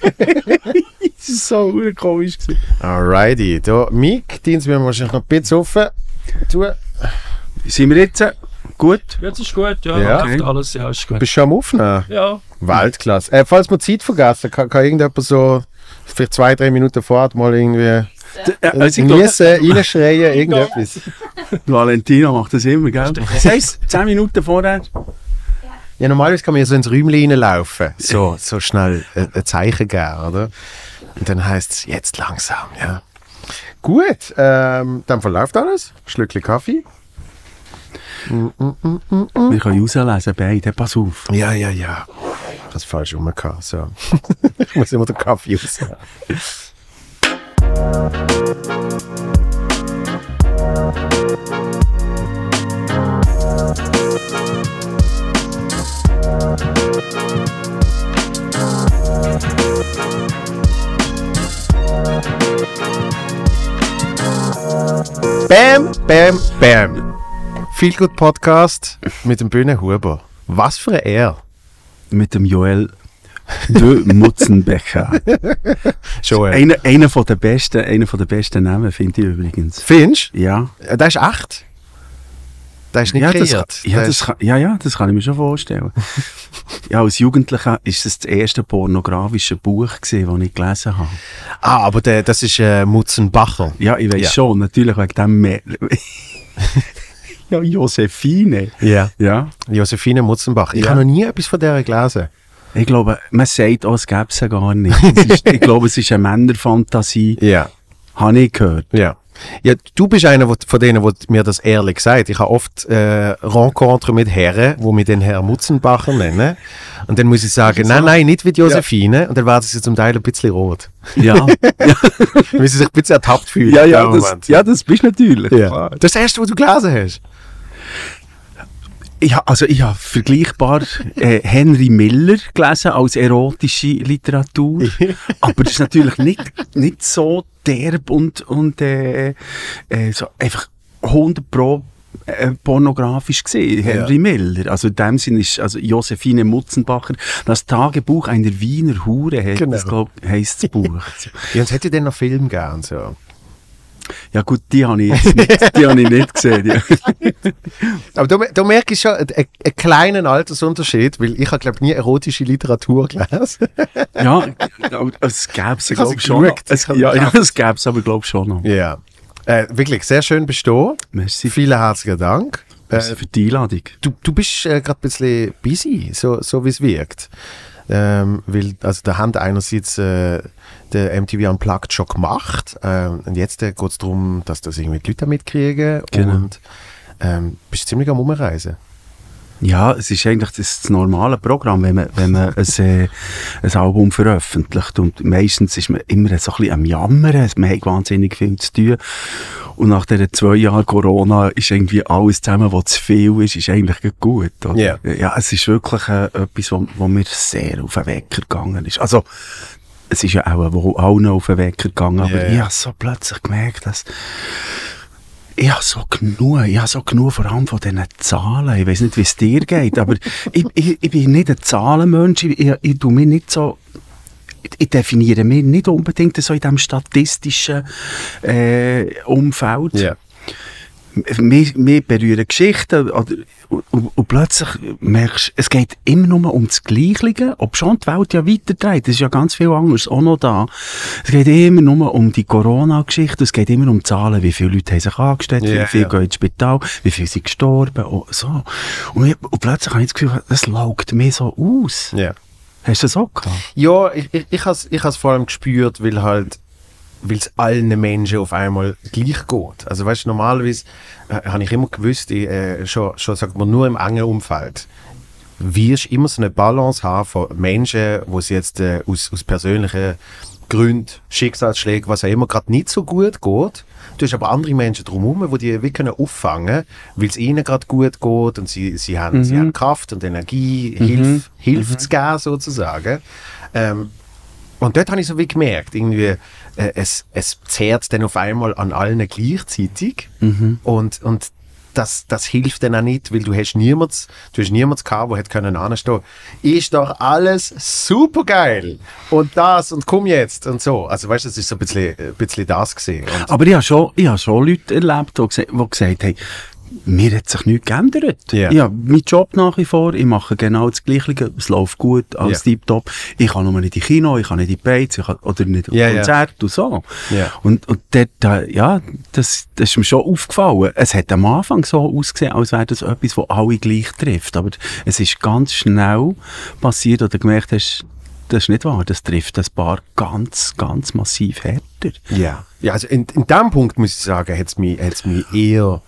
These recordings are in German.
das ist so komisch. Gewesen. Alrighty. Da, Mike, Dienst wir wahrscheinlich noch ein bisschen offen tun. Sind wir jetzt äh, gut? Jetzt ist gut, ja, Ja. läuft alles, ja, ist gut. Bist du schon am Aufnehmen? Ja, Weltklasse. Äh, falls wir Zeit vergessen, kann, kann irgendjemand so vielleicht zwei, drei Minuten vorher mal irgendwie Äh, äh, also niesen, reinschreien, irgendetwas. Valentino macht das immer, gell? Das heisst, 10 Minuten vorher. Ja, normalerweise kann man ja so ins Räumchen reinlaufen. So, so schnell äh, ein Zeichen geben, oder? Und dann heißt es jetzt langsam, ja. Gut, ähm, dann verläuft alles. Schlückchen Kaffee. Wir können rauslesen, beide. Pass auf. Ja, ja, ja. Das falsch rum gehabt, so. ich muss immer den Kaffee raus. Bam, bam, bam. Viel gut Podcast mit dem Bühne Huber. Was für ein Er. Mit dem Joel de Mutzenbecher. Joel. einer, einer von der besten, einer von der besten Namen, finde ich übrigens. Findest Ja. Äh, Das ist echt. Das ist nicht Ja das, kreiert. ja, Das das ist- kann, ja, ja, das kann ich mir schon vorstellen. ja, als Jugendlicher ist es das erste pornografische Buch, gewesen, das ich gelesen habe. ah, aber der, das ist äh, Mutzenbacher. Ja, ich weiß Ja. schon, natürlich wegen dem mehr. ja, Josephine. Ja. Ja. Josephine Mutzenbach. Ich Ja. habe noch nie etwas von der gelesen. Ich glaube, man sagt auch, es gäbe sie gar nicht. Ist, ich glaube, es ist eine Männerfantasie, Ja. habe ich gehört. Ja. Ja, du bist einer von denen, der mir das ehrlich sagt. Ich habe oft äh, Rencontre mit Herren, wo mich den Herr Mutzenbacher nennen. Und dann muss ich sagen, nein, nein, nicht wie die Josephine. Und dann werden sie zum Teil ein bisschen rot. Ja, Weil sie sich ein bisschen ertappt fühlen. ja, ja, das, ja, das bist natürlich. ja. Klar. Das ist das erste, was du gelesen hast. Ich, also ich habe vergleichbar äh, Henry Miller gelesen als erotische Literatur, aber das ist natürlich nicht, nicht so derb und, und äh, äh, so einfach 100 pro äh, pornografisch gesehen, Henry Miller. Also in dem Sinn ist also Josephine Mutzenbacher, das Tagebuch einer Wiener Hure, Genau. das glaub, heisst das Buch. Ja, und es hätte dann noch Film gegeben. So. Ja gut, die habe ich jetzt nicht, die habe ich nicht gesehen. Ja. Aber da merke ich schon einen, einen kleinen Altersunterschied, weil ich habe, glaube nie erotische Literatur gelesen. Ja, aber es gäbe es, glaube ich, schon. Es, ja, ja, es gäbe es aber, glaube ich, schon noch. Ja. Äh, wirklich, sehr schön bestehen. Merci, Vielen herzlichen Dank. Äh, für die Einladung. du, du bist äh, gerade ein bisschen busy, so, so wie es wirkt. Ähm, weil, also da haben einerseits äh, der MTV Unplugged schon gemacht ähm, und jetzt äh, geht es darum, dass das irgendwie die Leute mitkriegen Genau. und ähm, bist ziemlich am Umreisen. Ja, es ist eigentlich das, das normale Programm, wenn man, wenn man ein, äh, ein Album veröffentlicht. Und meistens ist man immer so ein bisschen am Jammern. Man hat wahnsinnig viel zu tun. Und nach diesen zwei Jahren Corona ist irgendwie alles zusammen, was zu viel ist, ist eigentlich gut. Oder? Ja. ja, es ist wirklich äh, etwas, wo, wo mir sehr auf den Wecker gegangen ist. Also, es ist ja auch wo allen auf den Wecker gegangen, aber Ja, ja. ich habe so plötzlich gemerkt, dass ich habe so genug, ich habe so genug vor allem von diesen Zahlen. Ich weiß nicht, wie es dir geht, aber ich, ich, ich bin nicht ein Zahlenmensch. Ich, ich, ich tue mich nicht so, ich, definiere mich nicht unbedingt so in diesem statistischen äh, Umfeld. Mich, mich berühren Geschichten oder, und, und, plötzlich merkst du, es geht immer nur um das Gleiche, ob schon die Welt ja weiterdreht, es ist ja ganz viel anderes auch noch da. Es geht immer nur um die Corona-Geschichte, es geht immer um Zahlen, wie viele Leute haben sich angesteckt, Ja, wie viele ja. gehen ins Spital, wie viele sind gestorben und so. Und, ich, und plötzlich habe ich das Gefühl, das laugt mir so aus. Ja. Hast du das auch gehabt? Ja, ich, ich, ich habe es vor allem gespürt, weil halt weil es allen Menschen auf einmal gleich geht. Also weißt normalerweise äh, habe ich immer gewusst, ich, äh, schon, schon sagt man nur im engen Umfeld, wirst immer so eine Balance haben von Menschen, wo es jetzt äh, aus, aus persönlichen Gründen, Schicksalsschlägen, was auch immer, gerade nicht so gut geht. Du hast aber andere Menschen drumherum, die die wie können auffangen, weil es ihnen gerade gut geht und sie, sie, haben, sie haben Kraft und Energie, Hilfe, Hilfe zu geben sozusagen. Ähm, und dort habe ich so wie gemerkt, irgendwie, äh, es, es zehrt dann auf einmal an allen gleichzeitig. Und, und das, das hilft dann auch nicht, weil du hast niemanden, du hast niemanden gehabt, der hätte können anstehen. Ist doch alles super geil. Und das und komm jetzt und so. Also weißt du, das ist so ein bisschen, ein bisschen das gesehen. Aber ich habe schon, ich habe schon Leute erlebt, die, die gesagt haben, mir hat sich nichts geändert. Ja. Ich habe meinen Job nach wie vor, ich mache genau das Gleiche, es läuft gut, alles Ja. tiptop. Ich kann nur nicht in die Kino, ich kann nicht in die Beiz, ich kann, oder nicht auf Ja, ja. Konzert und so. Ja. Und, und dort, ja, das, das ist mir schon aufgefallen. Es hat am Anfang so ausgesehen, als wäre das etwas, das alle gleich trifft. Aber es ist ganz schnell passiert, oder du gemerkt hast, das ist nicht wahr, das trifft ein paar ganz, ganz massiv härter. Ja. Ja, also in, in dem Punkt muss ich sagen, hat es mich, hat's mich eher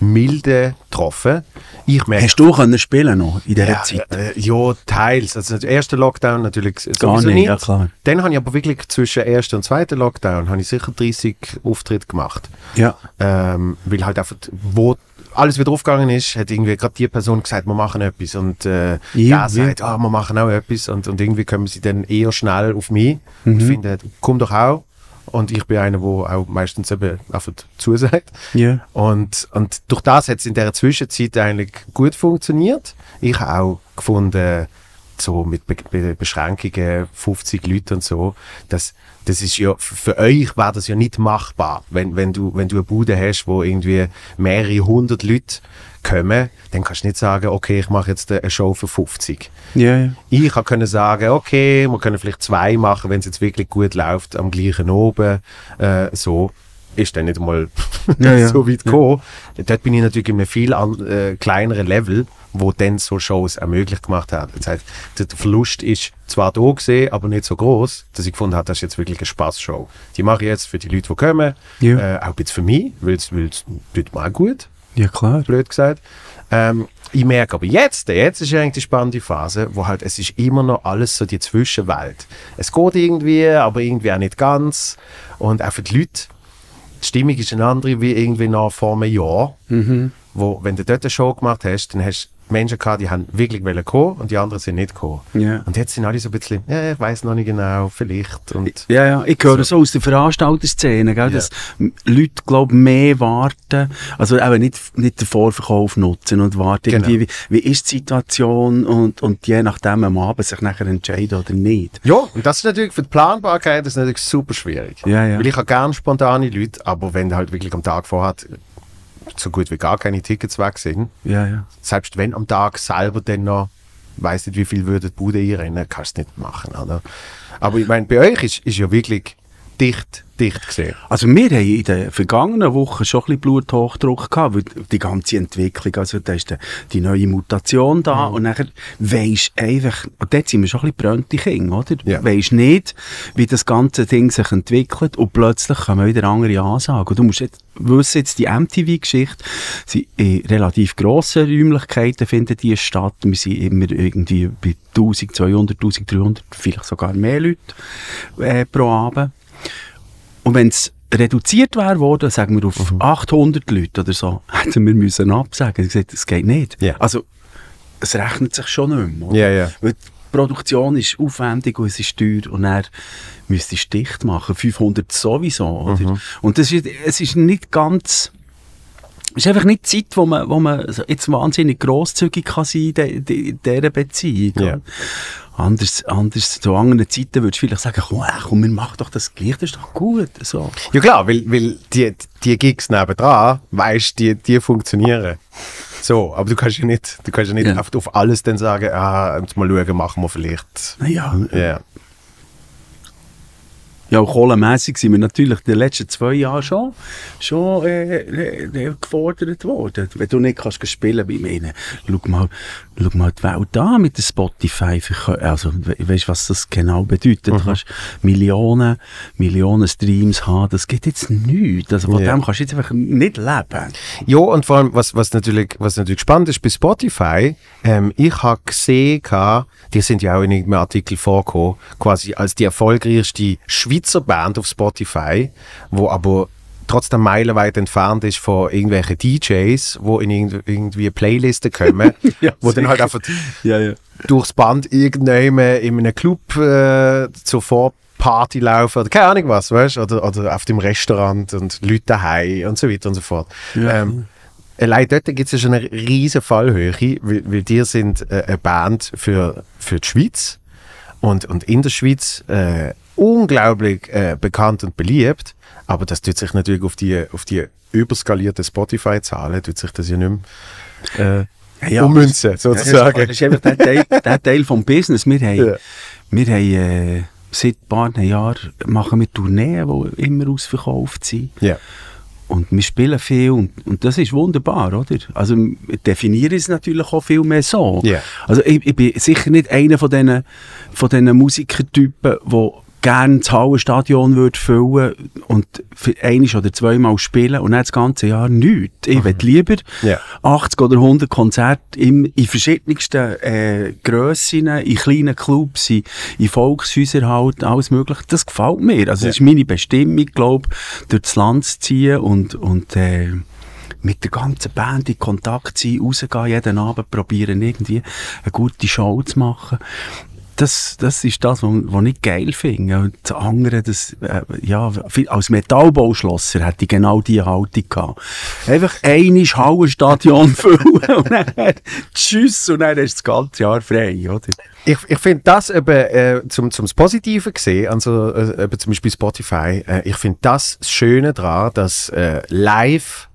milde getroffen. Ich merke Hast du können spielen noch in dieser ja, Zeit? äh, ja, teils. Also der erste Lockdown natürlich Gar nicht, nicht. ja, klar. Dann habe ich aber wirklich zwischen ersten und zweiten Lockdown habe ich sicher 30 Auftritte gemacht. Ja. Ähm, weil halt einfach, wo alles wieder aufgegangen ist, hat irgendwie gerade die Person gesagt, wir machen etwas. Und äh, Ja, der sagt, ah, wir machen auch etwas. Und, und irgendwie kommen sie dann eher schnell auf mich und Mhm. finden, komm doch auch. Und ich bin einer, der auch meistens eben einfach zusagt. Ja. Und, und durch das hat es in der Zwischenzeit eigentlich gut funktioniert. Ich habe auch gefunden, so mit Be Be Beschränkungen, 50 Leute und so, das, das ist ja, für euch war das ja nicht machbar. Wenn, wenn, du, wenn du eine Bude hast, wo irgendwie mehrere hundert Leute kommen, dann kannst du nicht sagen, okay, ich mache jetzt eine Show für 50. Ja, ja. Ich kann können sagen, okay, wir können vielleicht zwei machen, wenn es jetzt wirklich gut läuft, am gleichen oben. Äh, so ist dann nicht mal Ja, ja. so weit gekommen. Dort bin ich natürlich in einem viel an, äh, kleineren Level, wo dann so Shows auch möglich gemacht hat. Das heißt, der Verlust ist zwar da gesehen, aber nicht so groß, dass ich gefunden habe, das ist jetzt wirklich eine Spaßshow. Die mache ich jetzt für die Leute, die kommen, Ja. äh, auch ein bisschen für mich, weil es weil es tut mir auch gut Ja, klar. blöd gesagt. Ähm, ich merke aber jetzt, jetzt ist eigentlich die spannende Phase, wo halt, es ist immer noch alles so die Zwischenwelt. Es geht irgendwie, aber irgendwie auch nicht ganz. Und auch für die Leute, die Stimmung ist eine andere wie irgendwie noch vor einem Jahr. Wo, wenn du dort eine Show gemacht hast, dann hast du Menschen gehabt, die haben wirklich wollen kommen und die anderen sind nicht gekommen. Ja. Und jetzt sind alle so ein bisschen, ja, ich weiß noch nicht genau, vielleicht. Und Ja, ja, ich höre so, aus der Veranstalterszene, gell, dass m- Leute, glaube mehr warten, also eben nicht, nicht den Vorverkauf nutzen und warten, Genau. irgendwie, wie, wie ist die Situation und, und je nachdem am Abend sich nachher entscheiden oder nicht. Ja, und das ist natürlich für die Planbarkeit das ist natürlich super schwierig. Ja, ja. Weil ich habe gerne spontane Leute, aber wenn halt wirklich am Tag vorher so gut wie gar keine Tickets weg sind, Ja, ja. selbst wenn am Tag selber dann noch, weiß nicht wie viel würde die Bude einrennen, kannst du nicht machen, oder? Aber ich meine, bei euch ist, ist ja wirklich dicht, dicht gesehen. Also wir haben in den vergangenen Wochen schon ein bisschen Bluthochdruck gehabt, weil die ganze Entwicklung, also da ist die, die neue Mutation da und nachher weisst einfach, und dort sind wir schon ein bisschen brönte Kinder, oder? Ja. Weisst nicht, wie das ganze Ding sich entwickelt und plötzlich kommen wieder andere Ansagen. Und du musst jetzt wissen, jetzt die MTV-Geschichte, sie in relativ grossen Räumlichkeiten finden die statt. Wir sind immer irgendwie bei 1200, 1300, vielleicht sogar mehr Leute äh, pro Abend. Und wenn es reduziert wäre worden, sagen wir auf 800 Leute oder so, hätten wir müssen absagen. Ich gesagt, das geht nicht. Ja. Also, es rechnet sich schon nicht mehr. Ja, ja. Weil die Produktion ist aufwendig und es ist teuer und er müsste es dicht machen. 500 sowieso. Oder? Und das ist, es ist nicht ganz... Es ist einfach nicht die Zeit, wo man, wo man jetzt wahnsinnig grosszügig kann sein kann in de- dieser Beziehung. Ja. Anders, anders, zu anderen Zeiten würdest du vielleicht sagen, komm, äh, komm, wir machen doch das gleich, das ist doch gut. So. Ja klar, weil, weil die, die Gigs nebendran, weißt die, die funktionieren. So, aber du kannst ja nicht, du kannst ja nicht Ja. auf alles dann sagen, ah, jetzt mal schauen, machen wir vielleicht. Ja. Ja, kohlenmässig sind wir natürlich in den letzten zwei Jahren schon, schon äh, äh, gefordert worden. Wenn du nicht kannst spielen bei mir, schau mal, schau mal die Welt an mit der Spotify. Also, we weißt du, was das genau bedeutet? Du kannst Millionen, Millionen Streams haben. Das geht jetzt nichts. Also, von Ja. dem kannst du jetzt einfach nicht leben. Ja, und vor allem, was, was, natürlich, was natürlich spannend ist bei Spotify, ähm, ich habe gesehen, die sind ja auch in irgendeinem Artikel vorgekommen, quasi als die erfolgreichste Schweizer Band auf Spotify, wo aber trotzdem meilenweit entfernt ist von irgendwelchen DJs, wo in irgend- irgendwie Playlisten kommen, Ja, wo dann halt sicher. einfach Ja, ja. durchs Band irgendjemand in einem Club äh, zur Vorparty laufen oder keine Ahnung was, weißt oder, oder auf dem Restaurant und Leute daheim und so weiter und so fort. Ja. Ähm, allein dort gibt es ja schon eine riesige Fallhöhe, weil, weil die sind äh, eine Band für, für die Schweiz und, und in der Schweiz äh, unglaublich äh, bekannt und beliebt, aber das tut sich natürlich auf die, auf die überskalierte Spotify-Zahlen, tut sich das ja nicht mehr äh, Ja, ummünzen, sozusagen. Das ist einfach der Teil, der Teil vom Business. Wir haben, Ja. wir haben äh, seit ein paar Jahren machen wir Tourneen, die immer ausverkauft sind. Ja. Und wir spielen viel und, und das ist wunderbar, oder? Also wir definieren es natürlich auch viel mehr so. Ja. Also ich, ich bin sicher nicht einer von diesen, von diesen Musikertypen, der gerne das Hallenstadion würde füllen und für einiges oder zweimal spielen und dann das ganze Jahr nichts. Ich will lieber Ja. 80 oder 100 Konzerte im, in verschiedensten äh, Grössen, in kleinen Clubs, in, in Volkshäusern halt, alles mögliche. Das gefällt mir. Also das ist meine Bestimmung, glaube durchs Land zu ziehen und, und äh, mit der ganzen Band in Kontakt sein, rausgehen, jeden Abend probieren, irgendwie eine gute Show zu machen. Das, das ist das, was, ich geil finde. Und andere, das, äh, ja, als Metallbauschlosser hätte ich genau diese Haltung gehabt. Einfach einmal Hallenstadion füllen und dann tschüss und dann ist das ganze Jahr frei, oder? Ich, ich finde das eben, äh, zum, zum das Positive gesehen, also äh, eben zum Beispiel Spotify, äh, ich finde das das Schöne daran, dass äh, live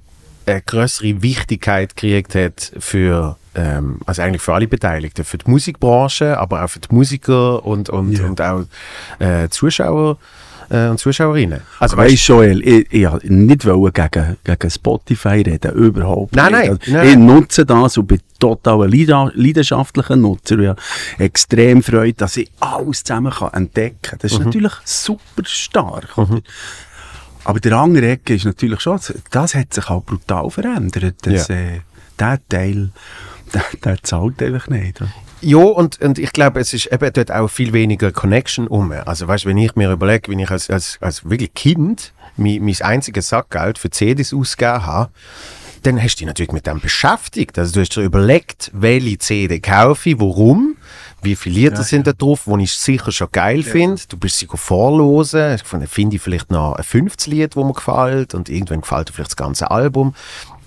eine größere Wichtigkeit gekriegt hat für, ähm, also eigentlich für alle Beteiligten, für die Musikbranche, aber auch für die Musiker und, und, Ja. und auch äh, Zuschauer äh, und Zuschauerinnen. Also Weißt weißt Joel, ich, ich nicht wollen gegen, gegen Spotify reden, überhaupt Nein, nicht. nein, Also, nein. Ich nutze das und bin total ein leidenschaftlicher Nutzer. Ich habe extrem Freude, dass ich alles zusammen kann entdecken kann. Mhm. Das ist natürlich super stark. Oder? Aber der andere Ecke ist natürlich schon, das hat sich auch brutal verändert. Das, Ja. äh, der Teil, der, der zahlt einfach nicht. oder? Ja, und, und ich glaube, es ist eben dort auch viel weniger Connection um. Also weißt, wenn ich mir überlege, wenn ich als, als, als wirklich Kind mein, mein einziges Sackgeld für CDs ausgegeben habe, dann hast du dich natürlich mit dem beschäftigt. Also du hast dir überlegt, welche CD kaufe ich, warum, wie viele Lieder sind da drauf, die ich sicher schon geil finde. Du bist sie vorlosen. Finde ich vielleicht noch ein fünftes Lied, das mir gefällt und irgendwann gefällt dir vielleicht das ganze Album.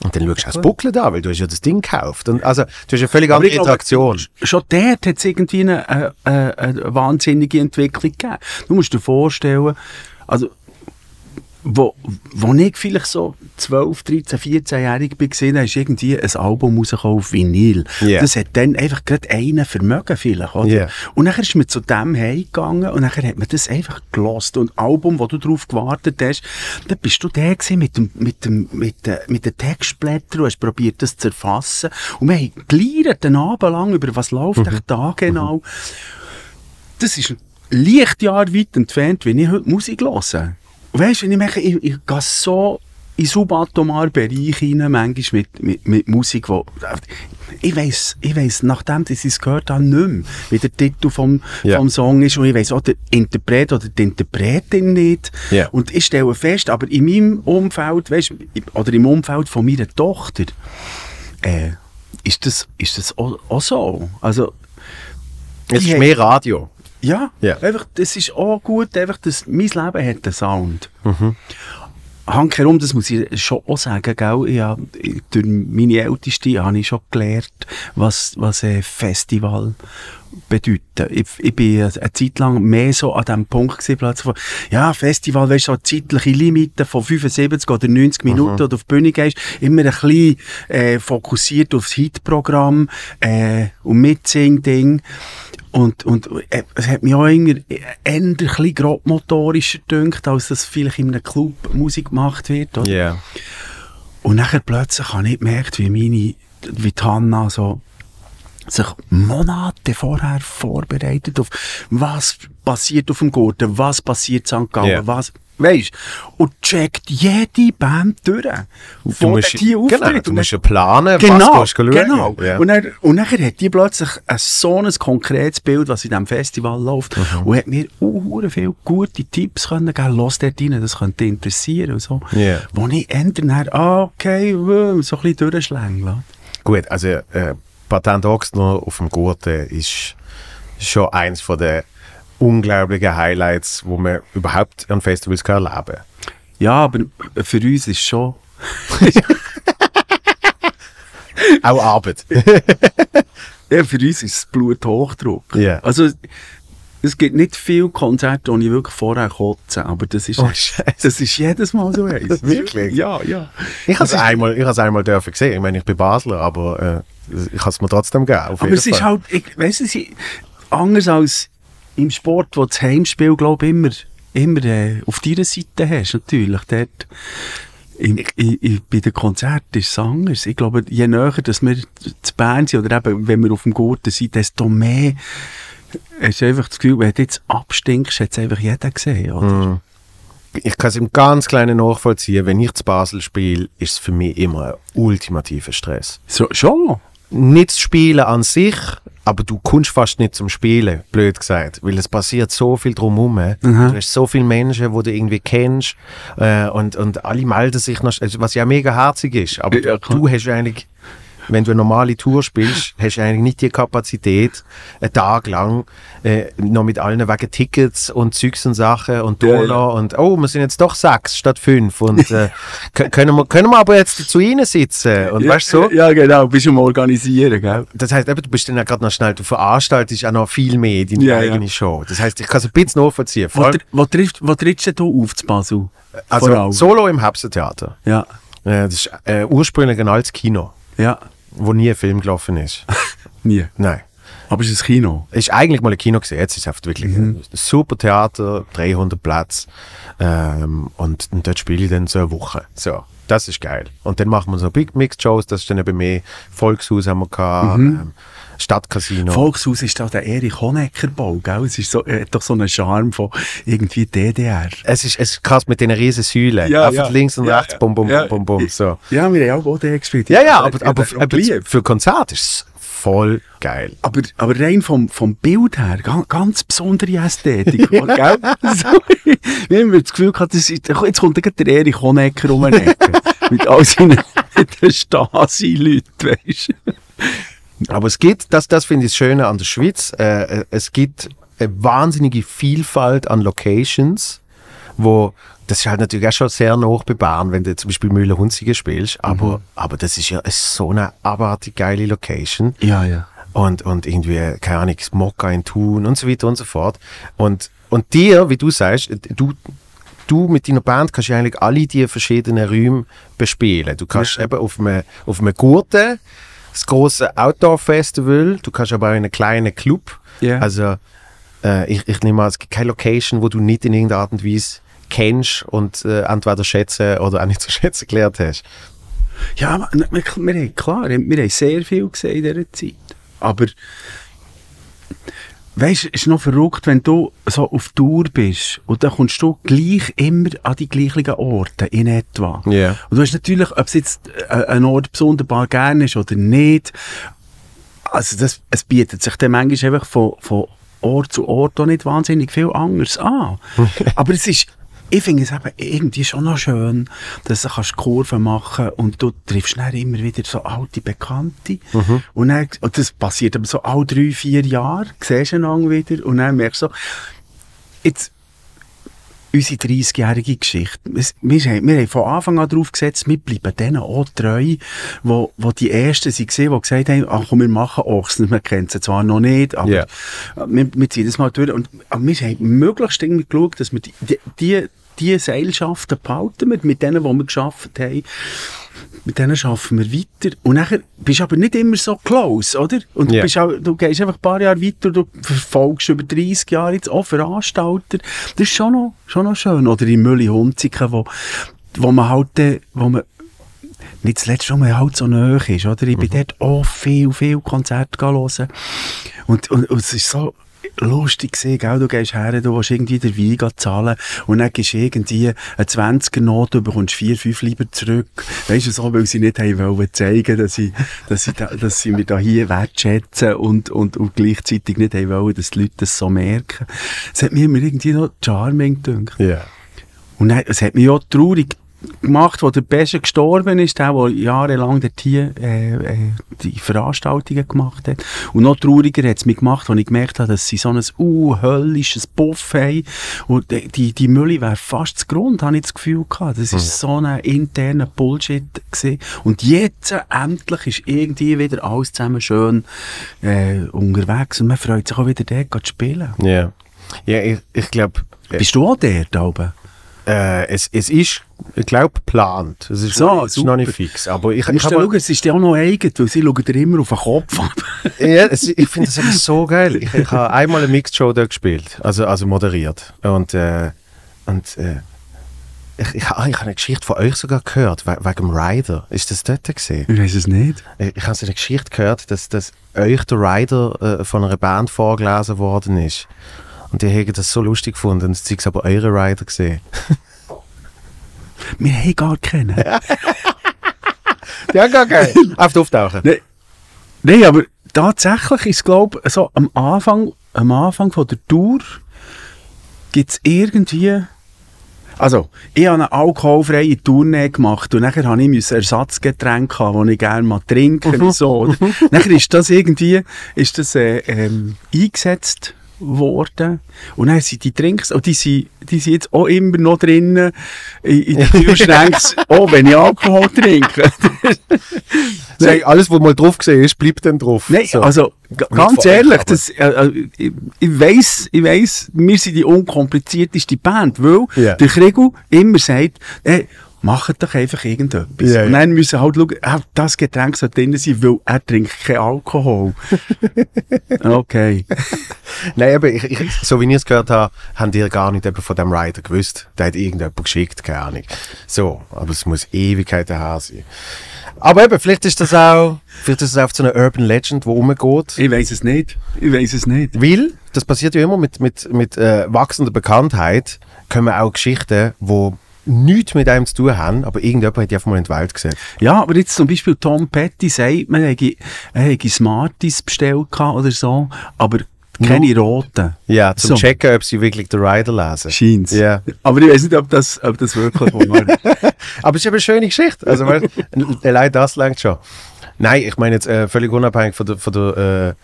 Und dann schaust du auch das Booklet an, weil du hast ja das Ding gekauft. Und also, du hast eine völlig andere glaube, Interaktion. Schon dort hat es irgendwie eine, eine, eine, eine wahnsinnige Entwicklung gegeben. Du musst dir vorstellen, also, wo, wo ich vielleicht so 12, 13, 14-jährig war, da ist irgendwie ein Album rausgekommen auf Vinyl. Ja. Das hat dann einfach gerade einen Vermögen vielleicht, oder? Ja. Und dann ist man zu dem heimgegangen und dann hat man das einfach gelost. Und das Album, wo du drauf gewartet hast, da bist du der gewesen mit dem, mit dem, mit den, mit den Textblättern und hast probiert, das zu erfassen. Und wir haben geleiert den Abend lang über was läuft echt da genau. Das ist ein Lichtjahr weit entfernt, wenn ich heute Musik höre. Weißt du, wenn ich merke, ich, ich gehe so in subatomaren Bereich hinein, manchmal mit, mit, mit Musik, wo, ich weiss, ich weiss, nachdem ich es gehört habe, nicht mehr, wie der Titel vom, Ja. vom Song ist, und ich weiss auch der Interpret oder die Interpretin nicht. Ja. Und ich stelle fest, aber in meinem Umfeld, weißt, oder im Umfeld von meiner Tochter, äh, ist das, ist das auch, auch so. Also, Es ist mehr Radio. Ja, Ja. einfach, das ist auch gut, einfach, das, mein Leben hat einen Sound. Mhm. Handkerum, das muss ich schon auch sagen, gell? Ich hab, durch meine Älteste habe ich schon gelernt, was, was ein Festival bedeutet. Ich, ich bin eine Zeit lang mehr so an dem Punkt gewesen, plötzlich von, ja, Festival, weißt du, so zeitliche Limite von 75 oder 90 Minuten, oder auf die Bühne gehst, immer ein bisschen, äh, fokussiert aufs Hitprogramm, äh, und Mitsing-Ding. Und, und äh, es hat mich auch irgendwie eher ein bisschen grobmotorischer gedünkt, als das vielleicht in einem Club Musik gemacht wird. Oder? Ja. Und nachher plötzlich habe ich gemerkt, wie meine, wie Hanna so sich Monate vorher vorbereitet auf was passiert auf dem Gurten, was passiert in St. Gallen, Ja. was, weisst, und checkt jede Band durch. Du Vor musst, die genau, Auftritt. du Und musst ja planen, Genau, was du genau. Ja. Und, dann, und nachher hat die plötzlich ein, so ein konkretes Bild, was in diesem Festival läuft, Mhm. und hat mir uh, viele gute Tipps können geben, los dort rein, das könnte dich interessieren und so. Ja. Wo ich endlich ah, okay, äh, so ein bisschen durchschlängeln. Gut, also äh, Patent Ochsner auf dem Gurten ist schon eins von der unglaublichen Highlights, wo man überhaupt an Festivals kann erleben Ja, aber für uns ist schon... Auch Arbeit. Ja, für uns ist es Bluthochdruck. Ja. Also, es gibt nicht viele Konzerte, die ich wirklich vorher kotze, aber das ist, Oh, das ist jedes Mal so eins. Wirklich? Ja, ja. Ich habe es einmal, ich einmal dürfen gesehen. Ich meine, ich bin Basler, aber äh, ich habe es mir trotzdem gegeben. Auf Aber es ist Fall. halt, ich weiss es, ist anders als im Sport, wo das Heimspiel, glaube ich, immer, immer äh, auf deiner Seite hast, natürlich. Dort, im, i, i, bei den Konzerten ist es anders. Ich glaube, je näher, dass wir zu Bern sind, oder eben, wenn wir auf dem Gurten sind, desto mehr hast du einfach das Gefühl, wenn du jetzt abstinkst, hat es einfach jeder gesehen, oder? Mhm. Ich kann es im ganz kleinen nachvollziehen. Wenn ich zu Basel spiele, ist es für mich immer ein ultimativer Stress. So, schon? Nicht das Spielen an sich, aber du kommst fast nicht zum Spielen, blöd gesagt. Weil es passiert so viel drumherum. Mhm. Du hast so viele Menschen, die du irgendwie kennst. Äh, und, und alle melden sich noch, also was ja mega herzig ist. Aber Ja, du hast eigentlich, wenn du eine normale Tour spielst, hast du eigentlich nicht die Kapazität, einen Tag lang äh, noch mit allen wegen Tickets und Zeugs und Sachen und Ja, Dollar ja. und oh, wir sind jetzt doch sechs statt fünf und äh, können, wir, können wir aber jetzt zu ihnen sitzen und weißt du so? Ja, genau, bist du am Organisieren, gell? Das heißt, eben, du bist dann ja gerade noch schnell, du veranstaltest auch noch viel mehr deine Ja, ja. eigene Show. Das heißt, ich kann es ein bisschen nachvollziehen. Wo, wo, triffst, wo trittst du denn auf zu Basel? Also. Solo im Hapsentheater. Ja, Äh, das ist äh, ursprünglich ein altes Kino, ja, wo nie ein Film gelaufen ist. nie. Nein. Aber es ist ein Kino. Es ist eigentlich mal ein Kino gesehen, jetzt ist es einfach wirklich Mhm. ein super Theater, 300 Plätze ähm, und, und dort spiele ich dann so eine Woche. So, das ist geil. Und dann machen wir so Big Mix Shows, das ist dann eben mehr Volkshaus haben wir gehabt, Mhm. ähm, Stadtcasino. Volkshaus ist da der Erich Honecker Bau, gell? Es ist so, hat doch so einen Charme von irgendwie DDR. Es ist, es krass mit den riesen Säulen. Ja, Einfach ja. links und Ja, rechts, ja. bum, bum, Ja. bum, bum. So. Ja, wir haben auch OD gespielt. Ja, ja, aber, aber, aber für Konzert ist es voll geil. aber, aber rein vom, vom Bild her, ganz, ganz besondere Ästhetik. gell? So, wir haben das Gefühl gehabt, das ist, jetzt kommt der Erich Honecker um den Ecke. mit all seinen Stasi-Leuten, weisst du. Aber es gibt, das, das finde ich das Schöne an der Schweiz, äh, äh, es gibt eine wahnsinnige Vielfalt an Locations, wo, das ist halt natürlich auch schon sehr bei Bern, wenn du zum Beispiel Müller-Hunzigen spielst, aber, aber das ist ja so eine abartig geile Location. Ja, ja. und, und irgendwie, keine Ahnung, Mokka in Thun und so weiter und so fort. Und, und dir, wie du sagst, du, du mit deiner Band kannst ja eigentlich alle die verschiedenen Räume bespielen. Du kannst eben auf einem, auf einem Gurten, das große Outdoor-Festival, du kannst aber auch in einem kleinen Club. Ja. Also, äh, ich, ich nehme an, es gibt keine Location, wo du nicht in irgendeiner Art und Weise kennst und äh, entweder schätzen oder auch nicht zu schätzen gelernt hast. Ja, wir, wir, wir klar, wir haben sehr viel gesehen in dieser Zeit. Aber, weißt du, es ist noch verrückt, wenn du so auf Tour bist und dann kommst du gleich immer an die gleichen Orte in etwa. Ja. Und du hast natürlich, ob es jetzt äh, ein Ort besonders gerne ist oder nicht, also das, es bietet sich dann manchmal einfach von, von Ort zu Ort auch nicht wahnsinnig viel anderes an. Aber es ist, ich finde es eben irgendwie schon noch schön, dass du kannst Kurven machen und du triffst dann immer wieder so alte Bekannte. Und, dann, und das passiert aber so alle drei, vier Jahre, siehst du einander wieder und dann merkst du so, jetzt, unsere 30-jährige Geschichte. Es- Wir, haben- wir haben von Anfang an darauf gesetzt, wir bleiben denen auch treu, wo, wo die Ersten waren, die gesagt haben, ach komm, wir machen Ochsen. Wir kennen sie zwar noch nicht, aber Ja. wir, wir ziehen das mal durch. Und, aber wir haben möglichst irgendwie geschaut, dass wir die, die, die, die Seilschaften behalten, mit, mit denen, die wir geschafft haben. Mit denen arbeiten wir weiter. Und nachher bist du aber nicht immer so close, oder? Und du, Ja. bist auch, du gehst einfach ein paar Jahre weiter, du verfolgst über 30 Jahre jetzt auch Veranstalter. Das ist schon noch, schon noch schön. Oder in Mülli-Hunziken, wo, wo man halt, wo man, nicht zuletzt, weil man halt so nahe ist, oder? Ich bin dort auch viel, viel Konzerte hören. Und, und, und es ist so lustig gewesen, gell? Du gehst her, du willst irgendwie den Wein zahlen und dann du irgendwie eine 20er-Note, du bekommst vier, fünf lieber zurück. Weißt du, so, weil sie nicht haben wollen zeigen, dass sie, dass sie, da, dass sie mich da hier wertschätzen und, und, und gleichzeitig nicht haben wollen, dass die Leute das so merken. Es hat mir immer irgendwie noch charming gedacht. Ja. Und dann, es hat mich auch traurig gemacht, wo der Beste gestorben ist, der, der jahrelang dort hier äh, äh, die Veranstaltungen gemacht hat. Und noch trauriger hat es mich gemacht, als ich gemerkt habe, dass sie so ein uh, höllisches Buff haben. Und die, die, Mülle wäre fast zu Grund, habe ich das Gefühl gehabt. Das war Mhm. so ein interner Bullshit. Gewesen. Und jetzt äh, endlich ist irgendwie wieder alles zusammen schön äh, unterwegs und man freut sich auch wieder dort zu spielen. Ja. Ja, ich, ich glaube, Bist du auch dort oben? Äh, es, es ist, ich glaube, geplant. Es ist, So, noch, es ist noch nicht fix. Aber ich, ich, schauen, es ist ja auch noch eigen, weil sie schauen dir immer auf den Kopf ab. ja, es, ich finde das eben so geil. Ich, ich habe einmal eine Mixed Show dort gespielt, also, also moderiert. Und, äh, und äh, ich, ich, ah, ich habe eine Geschichte von euch sogar gehört, we wegen dem Rider. Ist das dort gesehen? Ich weiß es nicht. Ich, ich habe so eine Geschichte gehört, dass, dass euch der Rider äh, von einer Band vorgelesen worden ist. Und die haben das so lustig gefunden und sie haben aber eure Rider gesehen. Wir haben gar keinen. Ja, gar geil. Auf auftauchen. Nein, Nein, aber tatsächlich ist glaube ich, so am Anfang, am Anfang von der Tour gibt es irgendwie... Also, ich habe eine alkoholfreie Tournee gemacht und nachher habe ich müssen Ersatzgetränke haben, die ich gerne mal trinke und so. oder? nachher ist das irgendwie ist das, äh, ähm, eingesetzt worden und dann sind die Drinks, und die sind, die sind jetzt auch immer noch drinnen in, in den Kühlschränken, auch wenn ich Alkohol trinke. Sag, alles, was mal drauf gesehen ist, bleibt dann drauf. Nein, So. also ganz ehrlich, das, äh, äh, ich, ich weiss, ich weiss, wir sind die unkomplizierteste Band, weil Ja. der Kriegel immer sagt, hey, macht doch einfach irgendetwas. Ja, Und dann müssen halt schauen, ah, das Getränk soll drin sein, weil er trinkt keinen Alkohol. okay. Nein, aber ich, ich, so wie ich es gehört habe, haben die gar nicht von dem Rider gewusst. Der hat irgendjemand geschickt, keine Ahnung. So, aber es muss Ewigkeiten her sein. Aber eben, vielleicht ist das auch, vielleicht ist das auch so eine Urban Legend, die rumgeht. Ich weiss es nicht. Ich weiss es nicht. Weil, das passiert ja immer mit, mit, mit äh, wachsender Bekanntheit, kommen auch Geschichten, die nichts mit einem zu tun haben, aber irgendjemand hat die einfach mal in die Welt gesehen. Ja, aber jetzt zum Beispiel Tom Petty sagt, man hätte, er hätte Smarties bestellt oder so, aber keine roten. Ja, zum So. checken, ob sie wirklich den Rider lesen. Scheint's. Ja. Aber ich weiß nicht, ob das, ob das wirklich ist. Aber es ist eine schöne Geschichte. Also, allein das langt schon. Nein, ich meine jetzt äh, völlig unabhängig von der, von der äh,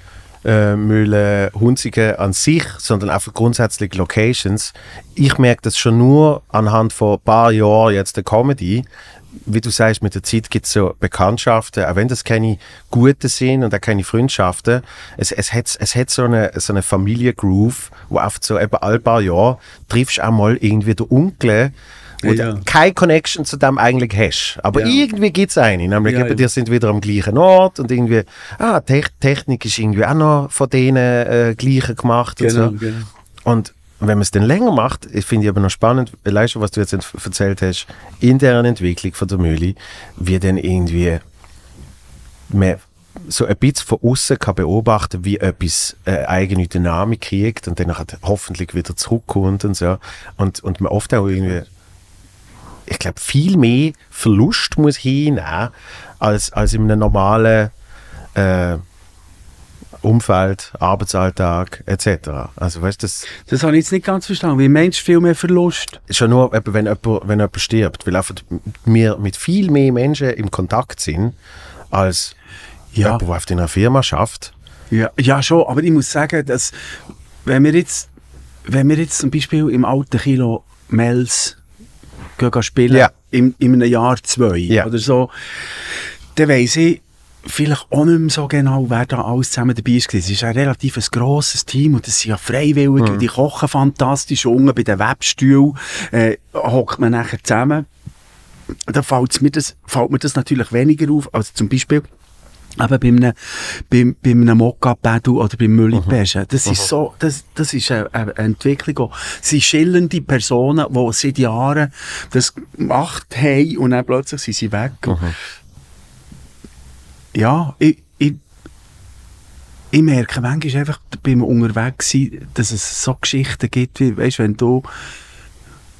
äh, Mühle Hunzigen an sich, sondern einfach grundsätzlich Locations. Ich merke das schon nur anhand von ein paar Jahren jetzt der Comedy. Wie du sagst, mit der Zeit gibt es so Bekanntschaften, auch wenn das keine guten sind und auch keine Freundschaften. Es, es, hat, es hat so eine, so eine Familiengroove, wo oft so eben alle paar Jahre triffst du auch mal irgendwie den Onkel, wo Ja. du keine Connection zu dem eigentlich hast. Aber Ja. irgendwie gibt es eine. Nämlich Ja, eben, ja. die sind wieder am gleichen Ort und irgendwie, ah, Te Technik ist irgendwie auch noch von denen äh, gleichen gemacht. und, so. genau. und wenn man es dann länger macht, finde ich aber noch spannend, allein schon, was du jetzt erzählt hast, in deren Entwicklung von der Mühle, wie dann irgendwie man so ein bisschen von außen kann beobachten, wie etwas äh, eigene Dynamik kriegt und dann hoffentlich wieder zurückkommt und so. Und, und man oft auch irgendwie, ich glaube, viel mehr Verlust muss hinnehmen, als, als in einem normalen äh, Umfeld, Arbeitsalltag etc. Also weißt das Das habe ich jetzt nicht ganz verstanden. Wie meinst du viel mehr Verlust? ist schon nur, wenn jemand, wenn jemand stirbt, weil einfach wir mit viel mehr Menschen im Kontakt sind, als Ja. jemand, der auf deiner Firma schafft. Ja, ja, schon. Aber ich muss sagen, dass, wenn wir jetzt, wenn wir jetzt zum Beispiel im alten Kilo Mels gehen, spielen, Ja. in, in einem Jahr zwei Ja. oder so, dann weiss ich vielleicht auch nicht mehr so genau, wer da alles zusammen dabei war. Es ist ein relativ ein grosses Team und das sind ja Freiwillige, Mhm. die kochen fantastisch unten bei den Webstühlen, äh, hockt man nachher zusammen. Da fällt's mir das, fällt mir das natürlich weniger auf, als zum Beispiel eben bei einem, bei, bei einem Mokka-Battle oder beim Müllipeschen. Das ist so, das, das ist eine, eine Entwicklung. Es sind schillernde Personen, die seit Jahren das gemacht haben und dann plötzlich sind sie weg. Ja, ich, ich, ich merke manchmal einfach beim Unterwegssein, dass es so Geschichten gibt, wie, weißt, wenn du,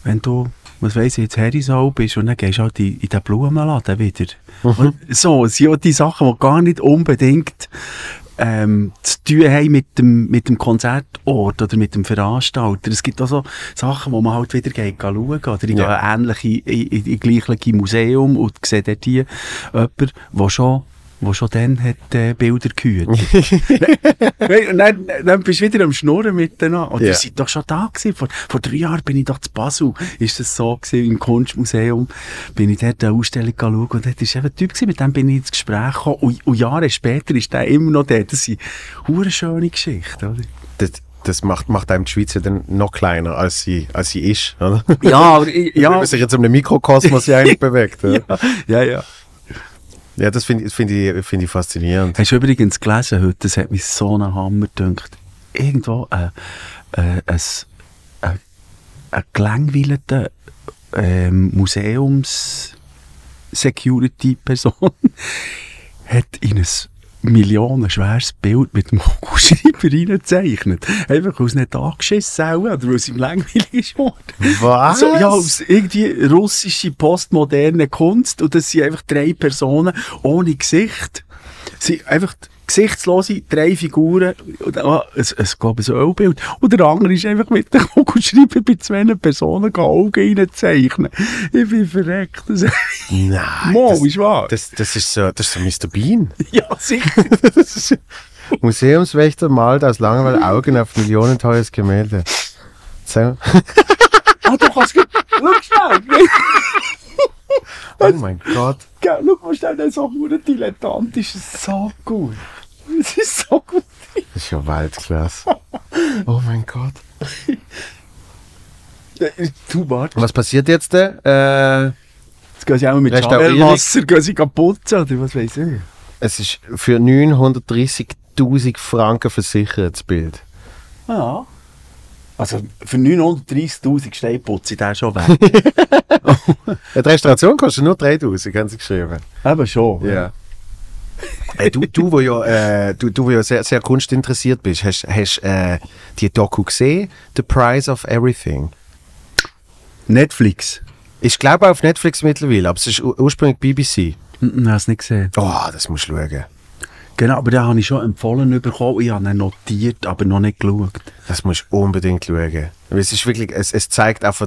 wenn du, was weiss ich, jetzt Herisau bist und dann gehst du halt in, in den Blumenladen wieder. Und so, es sind ja die Sachen, die gar nicht unbedingt ähm, zu tun haben mit dem, mit dem Konzertort oder mit dem Veranstalter. Es gibt auch so Sachen, wo man halt wieder geht schauen oder in Ja. ja. ähnliche, in, in, in gleiche Museum und sieht dort hier jemanden, der schon wo schon dann hat äh, Bilder gehört. Nein, und dann, dann bist du wieder am Schnurren miteinander. Und Ja. ihr seid doch schon da gewesen. Vor, vor drei Jahren bin ich doch zu Basel. Ist das so gewesen, im Kunstmuseum. Bin ich dort eine Ausstellung schauen und dort ist eben ein Typ gewesen, mit dem bin ich ins Gespräch gekommen. Und, und Jahre später ist der immer noch dort. Das sind hure schöne Geschichten, oder? Das, das macht, macht einem die Schweiz ja dann noch kleiner, als sie, als sie ist. Oder? Ja, aber ich, Wenn ja, man sich jetzt um den Mikrokosmos ja eigentlich bewegt. Ja, ja, ja, ja. Ja das finde ich, find ich, find ich faszinierend. Hast du übrigens gelesen heute, das hat mich so einen Hammer gedünkt. Irgendwo äh, äh, ein, ein, ein gelangweilter ähm, Museums-Security-Person hat in ein millionenschweres Bild mit dem Kugelschreiber reingezeichnet. Einfach, weil es nicht angeschissen hat oder weil es ihm langweilig ist geworden. Was? So, ja, aus irgendwie russische postmoderne Kunst und das sind einfach drei Personen ohne Gesicht. Es sind einfach gesichtslose drei Figuren und ah, es, es gab ein Ölbild und der andere ist einfach mit dem Kugelschreiber bei zwei Personen Augen reinzeichnen. Ich bin verreckt. Das, Nein. Mo, das, ist wahr. das, das, ist so, das ist so Mr. Bean. ja, sicher. Das Museumswächter malt aus Langeweile Augen auf millionenteures Gemälde. So. ah, du kannst... Schau schnell! Oh mein Gott. Schau mal schnell, der ist so dilettantisch. Das so gut. Das ist so gut. Das ist ja Weltklasse. Oh mein Gott. Du, warte. Was passiert jetzt? Äh, Jetzt gehen sie auch mit. Wasser gehen sie putzen, oder was weiß ich. es ist für 930.000 Franken versichert, das Bild. Ja. Also für 930'000 Steine putze ich den schon weg. Ja, die Restauration kostet nur 3000, haben sie geschrieben. Eben schon. Ja. Hey, du, du, wo ja, äh, du, du, wo ja sehr, sehr kunstinteressiert bist, hast, hast äh, die Doku gesehen? The Price of Everything. Netflix. Ich glaube auf Netflix mittlerweile, aber es ist ur- ursprünglich BBC. Habe es nicht gesehen. Oh, das musst du schauen. Genau, aber den habe ich schon empfohlen bekommen. Ich habe ihn notiert, aber noch nicht geschaut. Das musst du unbedingt schauen. Es ist wirklich, es, es zeigt einfach,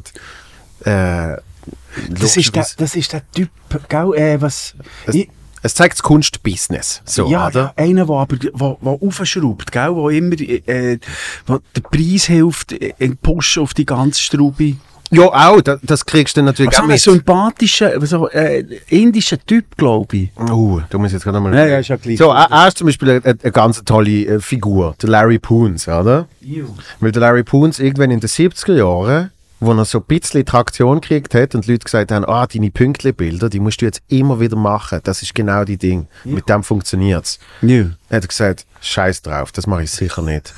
äh, Das ist, der, das ist der Typ, gell, äh, was... es, ich, es zeigt das Kunstbusiness. So, ja, oder? ja, einer, der aber wo, wo aufschraubt, gell, wo immer äh, wo der Preis hilft, äh, einen Push auf die ganze Straube. Ja, auch, das, das kriegst du natürlich Aber so auch ein mit. sympathischer, so, äh, indischer Typ, glaube ich. Oh, du musst jetzt gerade mal. Ja, ja, ist ja gleich. So, er, er ist zum Beispiel eine, eine ganz tolle äh, Figur, der Larry Poons, oder? Weil der Larry Poons irgendwann in den 70er Jahren, wo er so ein bisschen Traktion gekriegt hat und die Leute gesagt haben, ah, deine Pünktlebilder, die musst du jetzt immer wieder machen, das ist genau die Ding. Mit dem funktioniert's. Ja. Hat er gesagt, scheiß drauf, das mache ich sicher nicht.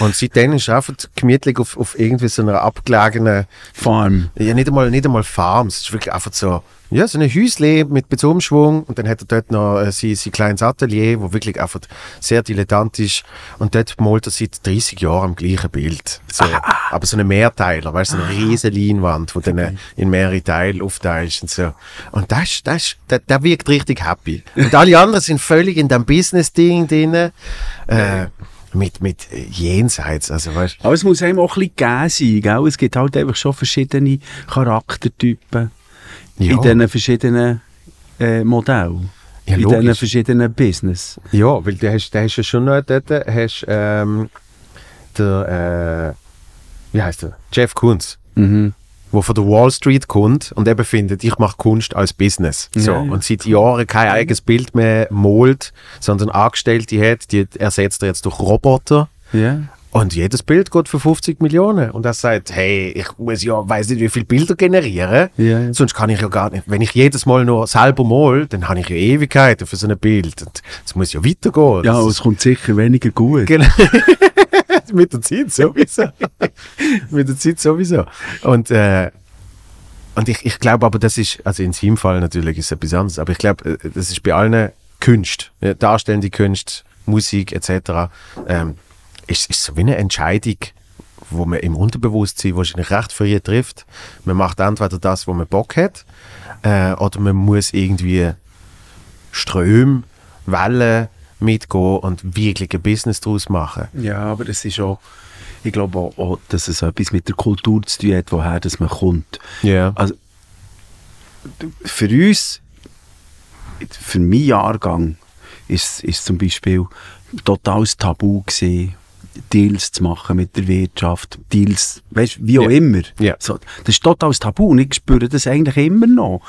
Und seitdem ist einfach gemütlich auf, auf irgendwie so einer abgelegenen Farm. ja, nicht einmal, nicht einmal Farms. Es ist wirklich einfach so, ja, so ein Häusle mit Bezumschwung und dann hat er dort noch äh, sein, sein kleines Atelier, wo wirklich einfach sehr dilettantisch und dort malt er seit 30 Jahren am gleichen Bild. So, aber so eine Mehrteiler, weißt du, so eine riesen Leinwand, wo dann in mehrere Teile aufteilst und so. Und das, das, der, der wirkt richtig happy. Und alle anderen sind völlig in dem Business-Ding drin, äh, mit, mit äh, Jenseits, also weißt Aber es muss einem auch ein bisschen gegeben sein, gell? Es gibt halt einfach schon verschiedene Charaktertypen Ja. in diesen verschiedenen äh, Modellen. Ja, in diesen verschiedenen Business. Ja, weil du hast, du hast ja schon noch dort, hast, ähm, der, äh, wie heißt der? Jeff Koons, Mhm. Wo von der Wall Street kommt und eben findet, ich mache Kunst als Business. So, Ja, ja. Und seit Jahren kein eigenes Bild mehr malt, sondern Angestellte hat, die ersetzt er jetzt durch Roboter. Ja. Und jedes Bild geht für 50 Millionen. Und er sagt, hey, ich muss ja, weiß nicht, wie viele Bilder generieren. Ja, ja. Sonst kann ich ja gar nicht. Wenn ich jedes Mal nur selber mal, dann habe ich ja Ewigkeiten für so ein Bild. Und es muss ja weitergehen. Ja, und es kommt sicher weniger gut. Genau. Mit der Zeit sowieso. Mit der Zeit sowieso. Und, äh, und ich, ich glaube aber, das ist, also in seinem Fall natürlich ist es etwas anderes, aber ich glaube, äh, das ist bei allen Kunst, ja, darstellende Kunst, Musik etc., ähm, ist, ist so wie eine Entscheidung, wo man im Unterbewusstsein wahrscheinlich recht früh trifft. Man macht entweder das, wo man Bock hat, äh, oder man muss irgendwie Ströme, Wellen mitgehen und wirklich ein Business daraus machen. Ja, aber es ist auch, ich glaube auch, auch, dass es etwas mit der Kultur zu tun hat, woher das man kommt. Ja. Also, für uns, für meinen Jahrgang, ist ist zum Beispiel totales Tabu gewesen, Deals zu machen mit der Wirtschaft, Deals, weißt, wie auch Ja. immer. Ja. So, das ist totales Tabu und ich spüre das eigentlich immer noch.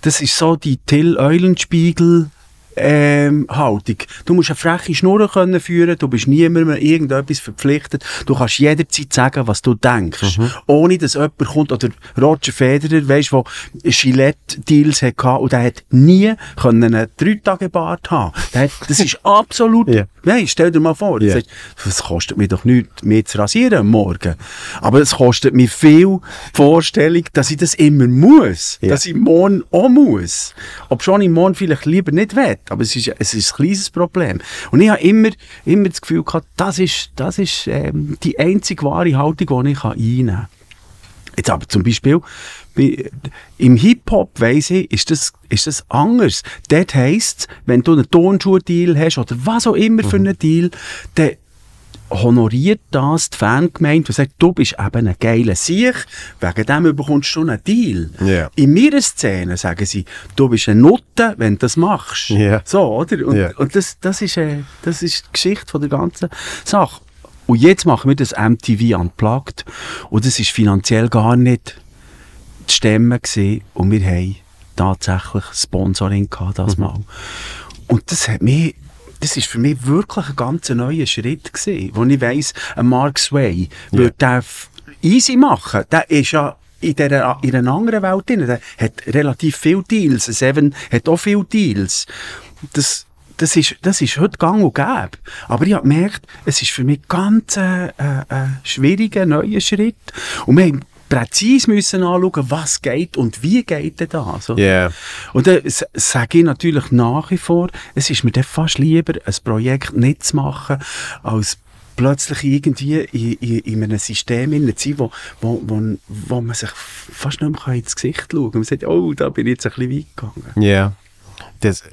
Das ist so die Till Eulenspiegel ähm, Haltung. Du musst eine freche Schnur können führen, du bist niemandem irgendetwas verpflichtet, du kannst jederzeit sagen, was du denkst. Ohne dass jemand kommt, oder Roger Federer, weisst du, der Gillette-Deals hatte und der hat nie können einen Drei-Tage-Bart haben. Hat, das ist absolut, Ja. nein, stell dir mal vor, Ja. das, das kostet mir doch nichts, mehr zu rasieren am Morgen. Aber es kostet mir viel Vorstellung, dass ich das immer muss. Ja. Dass ich morgen auch muss. Ob schon ich morgen vielleicht lieber nicht will. Aber es ist, es ist ein kleines Problem. Und ich habe immer, immer das Gefühl gehabt, das ist, das ist ähm, die einzige wahre Haltung, die ich einnehmen kann. Jetzt aber zum Beispiel, bei, im Hip-Hop, weiss ich, ist das, ist das anders. Dort heisst es, wenn du einen Tonschuh-Deal hast oder was auch immer für einen Deal, dann honoriert das die Fangemeinde und sagt, du bist eben ein geiler Sieg, wegen dem bekommst du einen Deal. Ja. In meiner Szene sagen sie, du bist ein Nutte, wenn du das machst. Ja. So, oder? Und, Ja. und das, das, ist, äh, das ist die Geschichte von der ganzen Sache. Und jetzt machen wir das MTV Unplugged und das ist finanziell gar nicht zu stemmen gewesen. und wir haben tatsächlich Sponsoring gehabt, das Mal. Und das hat mich, das ist für mich wirklich ein ganz neuer Schritt gewesen, wo ich weiss, ein Mark Sway würde den f- easy machen. Der ist ja in, der, in einer anderen Welt drin. Der hat relativ viele Deals. Seven hat auch viele Deals. Das, das ist, das ist heute gang und gäbe. Aber ich habe gemerkt, es ist für mich ganz ein äh, äh, schwieriger, neuer Schritt. Und wir haben präzise müssen anschauen, was geht und wie geht denn das. oder? Ja. Und dann sage ich natürlich nach wie vor, es ist mir dann fast lieber, ein Projekt nicht zu machen, als plötzlich irgendwie in, in, in einem System zu sein, wo, wo, wo, wo man sich fast nicht mehr ins Gesicht schauen kann. Man sagt, oh, da bin ich jetzt ein bisschen weit gegangen. Ja. Das,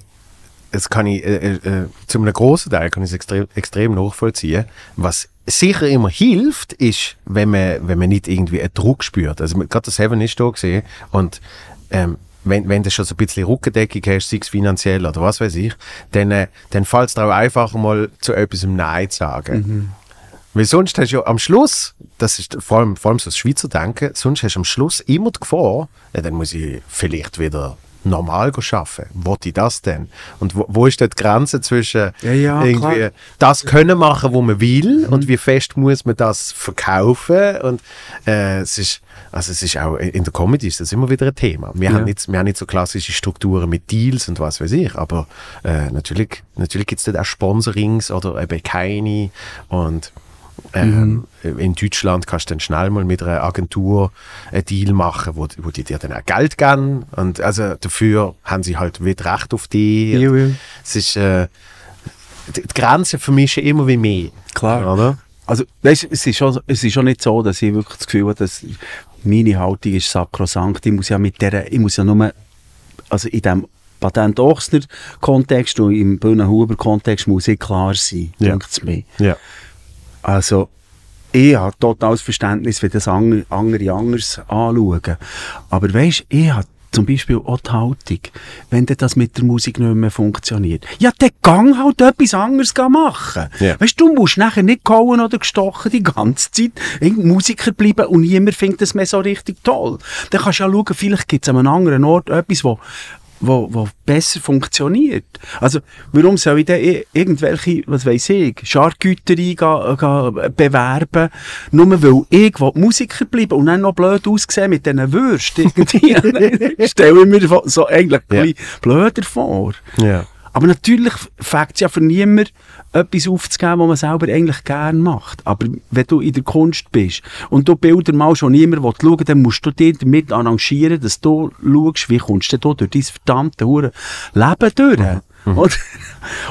das kann ich, äh, äh, zu einem grossen Teil kann ich es extrem, extrem nachvollziehen. Was sicher immer hilft, ist, wenn man, wenn man nicht irgendwie einen Druck spürt. Also, gerade das Seven ist da gesehen und, ähm, wenn, wenn du schon so ein bisschen Rückendeckung hast, sei es finanziell oder was weiß ich, dann, äh, dann fällt es dir auch einfach mal zu etwas Nein zu sagen. Weil sonst hast du ja am Schluss, das ist vor allem, vor allem so das Schweizer Denken, sonst hast du am Schluss immer die Gefahr, ja, dann muss ich vielleicht wieder normal arbeiten. Wo ich das denn? Und wo, wo ist dort die Grenze zwischen Ja, ja, irgendwie klar. das können machen, wo man will und wie fest muss man das verkaufen und äh, es ist also es ist auch in der Comedy ist das immer wieder ein Thema. Wir, Ja. haben, nicht, wir haben nicht so klassische Strukturen mit Deals und was weiß ich, aber äh, natürlich, natürlich gibt es dort auch Sponsorings oder eben keine und ähm, In Deutschland kannst du dann schnell mal mit einer Agentur einen Deal machen, wo, wo die dir dann auch Geld geben. Und also dafür haben sie halt wieder Recht auf dich. Ja, ja. Es ist, äh, die, Grenzen vermischen immer wie mehr. Klar. Oder? Also, weißt, es ist schon, es ist schon nicht so, dass ich wirklich das Gefühl habe, dass meine Haltung ist sakrosankt. Ich muss ja mit der, ich muss ja nur, also in dem Patent-Ochsner-Kontext und im Böhnen-Huber-Kontext muss ich klar sein, Ja. denkt mir. Ja. Also, ich habe totales Verständnis, wie das andere, anders anschauen. Aber weisst, ich habe zum Beispiel auch die Haltung, wenn das mit der Musik nicht mehr funktioniert. Ja, dann gang halt etwas anderes machen. Ja. Weisst du, musst nachher nicht gehauen oder gestochen die ganze Zeit Musiker bleiben und niemand findet das mehr so richtig toll. Dann kannst du ja schauen, vielleicht gibt es an einem anderen Ort etwas, wo wo, wo besser funktioniert. Also, warum soll ich denn irgendwelche, was weiß ich, ga, ga bewerben, nur weil ich Musiker bleiben und dann noch blöd aussehen mit diesen Würsten irgendwie. Stelle ich mir so- eigentlich Ja. blöder vor. Ja. Aber natürlich fängt es ja für niemand, etwas aufzugeben, was man selber eigentlich gerne macht. Aber wenn du in der Kunst bist und du Bilder mal schon niemand schauen will, dann musst du dich damit arrangieren, dass du schaust, wie kommst du da durch dein verdammte Leben durch. Oder,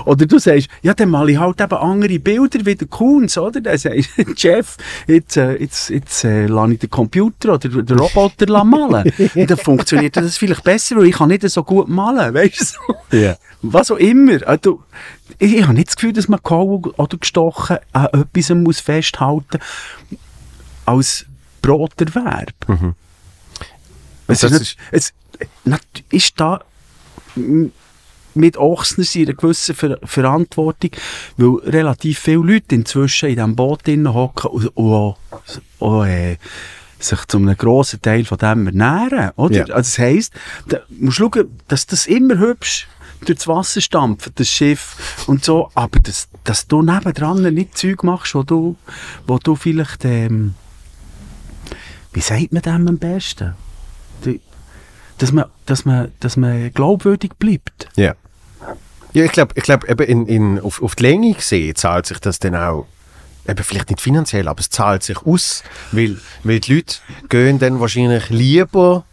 oder du sagst, ja, dann male ich halt eben andere Bilder wie der Kunz, oder? Dann sagst du, Chef, jetzt, äh, jetzt, jetzt äh, lasse ich den Computer oder den Roboter malen. Und dann funktioniert das vielleicht besser, weil ich kann nicht so gut malen, weißt du? So. Ja. Was auch immer. Also, ich, ich habe nicht das Gefühl, dass man gehauen oder gestochen an etwas muss festhalten als Broterwerb. Es Das ist, nicht, es, ist da mit Ochsner eine gewisse Ver Verantwortung, weil relativ viele Leute inzwischen in diesem Boot hocken und, und auch, äh, sich zu einem grossen Teil von dem ernähren. Oder? Ja. Also das heisst, da musst du schauen, dass das immer hübsch durchs Wasser stampft, das Schiff und so, aber dass, dass du nebendran nicht Zeug machst, wo du, wo du vielleicht, ähm, wie sagt man dem am besten? Die- Dass man, dass man, dass man glaubwürdig bleibt. Ja. Ja, ich glaube, ich glaub, eben in, in, auf, auf die Länge gesehen zahlt sich das dann auch, eben vielleicht nicht finanziell, aber es zahlt sich aus, weil, weil die Leute gehen dann wahrscheinlich lieber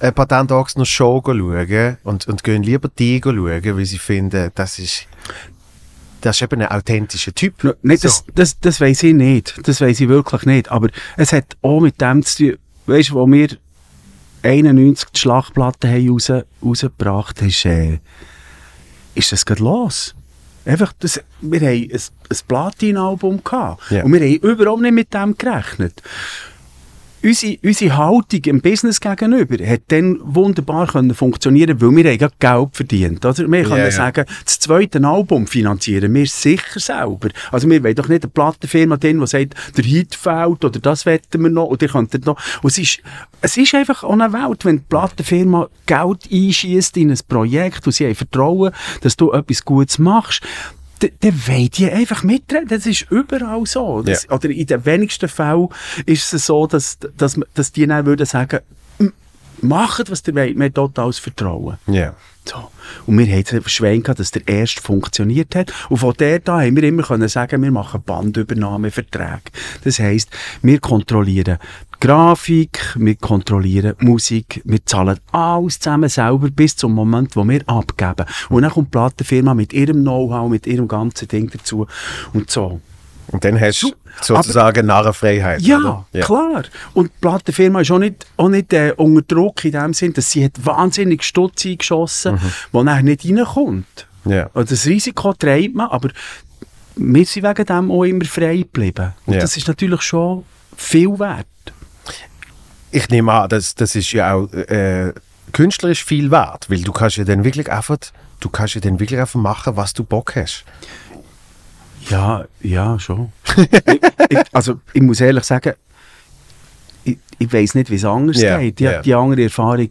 ein paar Tage noch Show schauen und, und gehen lieber die schauen, weil sie finden, das ist, das ist eben ein authentischer Typ. No, Nein, So. das, das, das weiß ich nicht. Das weiß ich wirklich nicht. Aber es hat auch mit dem zu tun, weißt du, wo wir 91 die Schlachtplatte haben raus, rausgebracht haben, ist, äh, ist das gerade los. Einfach, das, wir haben ein, ein Platin-Album gehabt. Ja. Und wir haben überhaupt nicht mit dem gerechnet. Unsere, unsere Haltung im Business gegenüber hat dann wunderbar können funktionieren, weil wir haben Geld verdient. Oder? Wir können ja. sagen, das zweite Album finanzieren wir sicher selber. Also wir wollen doch nicht eine Plattenfirma drin, die sagt, der Hit fehlt oder das wetten wir noch oder ihr könntet noch. Und es ist, es ist einfach auch eine Welt, wenn die Plattenfirma Geld einschießt in ein Projekt und sie haben Vertrauen, dass du etwas Gutes machst, dann wollen die einfach mitreden. Das ist überall so. Das, Oder in den wenigsten Fällen ist es so, dass, dass, dass die dann würden sagen, «M- macht, was ihr wollt, wir haben totales Vertrauen. Ja. So. Und wir einfach Schwein gehabt, dass der erste funktioniert hat. Und von der da haben wir immer können sagen, wir machen Bandübernahmeverträge. Das heisst, wir kontrollieren Grafik, wir kontrollieren Musik, wir zahlen alles zusammen selber bis zum Moment, wo wir abgeben. Und dann kommt die Plattenfirma mit ihrem Know-how, mit ihrem ganzen Ding dazu und so. Und dann hast du sozusagen Narrenfreiheit. Ja, ja. klar. Und die Plattenfirma ist auch nicht, auch nicht äh, unter Druck in dem Sinn, dass sie hat wahnsinnig Stutz eingeschossen, Mhm. wo nachher nicht reinkommt. Ja. Also das Risiko trägt man, aber wir sind wegen dem auch immer frei geblieben. Und Ja. das ist natürlich schon viel wert. Ich nehme an, das, das ist ja auch äh, künstlerisch viel wert, weil du kannst ja dann wirklich einfach, du kannst ja dann wirklich einfach machen, was du Bock hast. Ja, ja, schon. ich, ich, also ich muss ehrlich sagen, ich, ich weiß nicht, wie es anders Ja, geht. Ich ja. habe die andere Erfahrung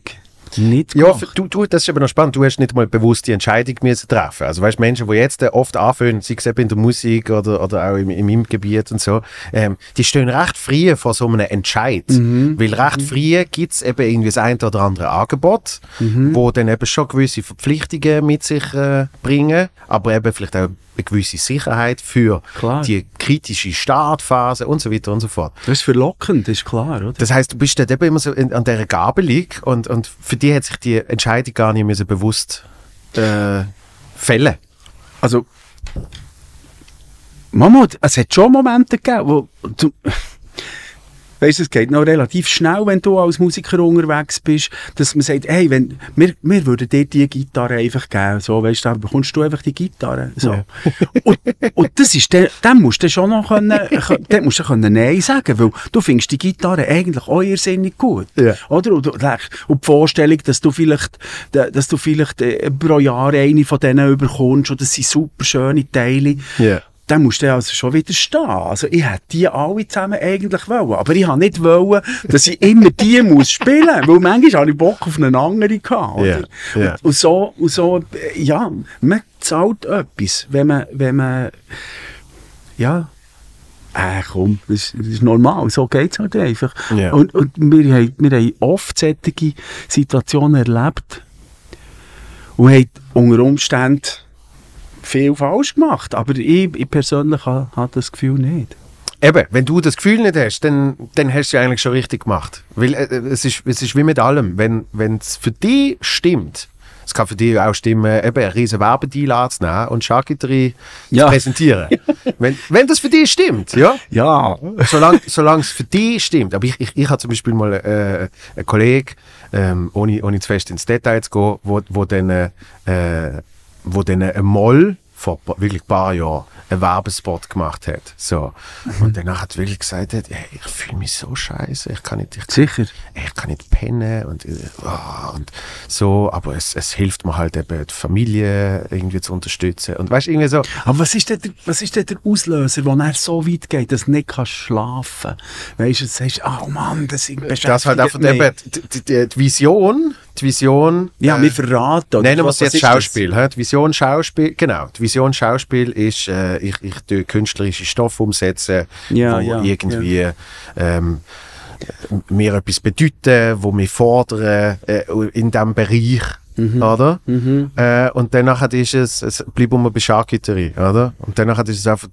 nicht Ja, gemacht. du, du, das ist aber noch spannend. Du hast nicht mal bewusst die Entscheidung müssen treffen. Also weißt Menschen, die jetzt oft anfangen, sei es eben in der Musik oder, oder auch in, in meinem Gebiet und so, ähm, die stehen recht früh vor so einem Entscheid. Weil recht früh gibt es eben irgendwie das ein oder andere Angebot, wo dann eben schon gewisse Verpflichtungen mit sich äh, bringen, aber eben vielleicht auch eine gewisse Sicherheit für Klar. die kritische Startphase und so weiter und so fort. Das ist verlockend, ist klar, oder? Das heißt, du bist dort eben immer so in, an dieser Gabelung und, und für die hat sich die Entscheidung gar nicht müssen bewusst äh, fällen. Also, Mama, es hat schon Momente gegeben, wo du, weißt, es geht noch relativ schnell, wenn du als Musiker unterwegs bist, dass man sagt, hey, wenn, wir, wir würden dir die Gitarre einfach geben, so, weißt du, dann bekommst du einfach die Gitarre, so. Ja. und, und das ist, dem musst du schon noch können, dem musst du können Nein sagen, weil du findest die Gitarre eigentlich auch irrsinnig gut, Ja. oder? Und, und und die Vorstellung, dass du vielleicht, dass du vielleicht äh, pro Jahr eine von denen überkommst, und das sind super schöne Teile, Ja. Dann musst du also schon widerstehen. Also ich hätte die alle zusammen eigentlich wollen, aber ich habe nicht wollen, dass ich immer die muss spielen, weil manchmal habe ich Bock auf eine andere gehabt. Ja, ja. Und, und so, und so, ja, man zahlt etwas, wenn man, wenn man, ja, äh, komm, das, das ist normal, so geht es halt einfach. Ja. Und, und wir, haben, wir haben oft solche Situationen erlebt und haben unter Umständen viel falsch gemacht. Aber ich, ich persönlich habe ha das Gefühl nicht. Eben, wenn du das Gefühl nicht hast, dann, dann hast du es eigentlich schon richtig gemacht. Weil äh, es, ist, es ist wie mit allem. Wenn es für dich stimmt, Es kann für dich auch stimmen, eben einen riesen Werbedeal anzunehmen und Charcuterie Ja. zu präsentieren. wenn, wenn das für dich stimmt, ja? Ja. Solange solange es für dich stimmt. Aber ich, ich, ich habe zum Beispiel mal äh, einen Kollegen, ähm, ohne, ohne zu fest ins Detail zu gehen, wo, wo dann, äh, wo dann ein Moll vor wirklich ein paar Jahren einen Werbespot gemacht hat. So. Und danach hat wirklich gesagt, hat, hey, ich fühle mich so scheiße, ich kann nicht, ich Sicher. ich kann nicht pennen und, ah, und so, aber es, es hilft mir halt eben, die Familie irgendwie zu unterstützen. Und weißt irgendwie so, Aber was ist denn der, was ist denn der Auslöser, der er so weit geht, dass du nicht kannst schlafen Weißt du, du sagst, oh Mann, das ist das halt einfach eben, die, die, die Vision, die Vision. Ja, äh, wir verraten. Nennen wir es jetzt das? Schauspiel. Die Vision Schauspiel, genau. Die Vision Schauspiel ist, äh, ich, ich tue künstlerische Stoffe umsetzen, Ja, wo ja, irgendwie Ähm, mir etwas bedeuten, wo wir fordern äh, in diesem Bereich. Mhm. Oder? Äh, und danach ist es, es bleibt immer bei Charcuterie, oder? Und danach ist es einfach,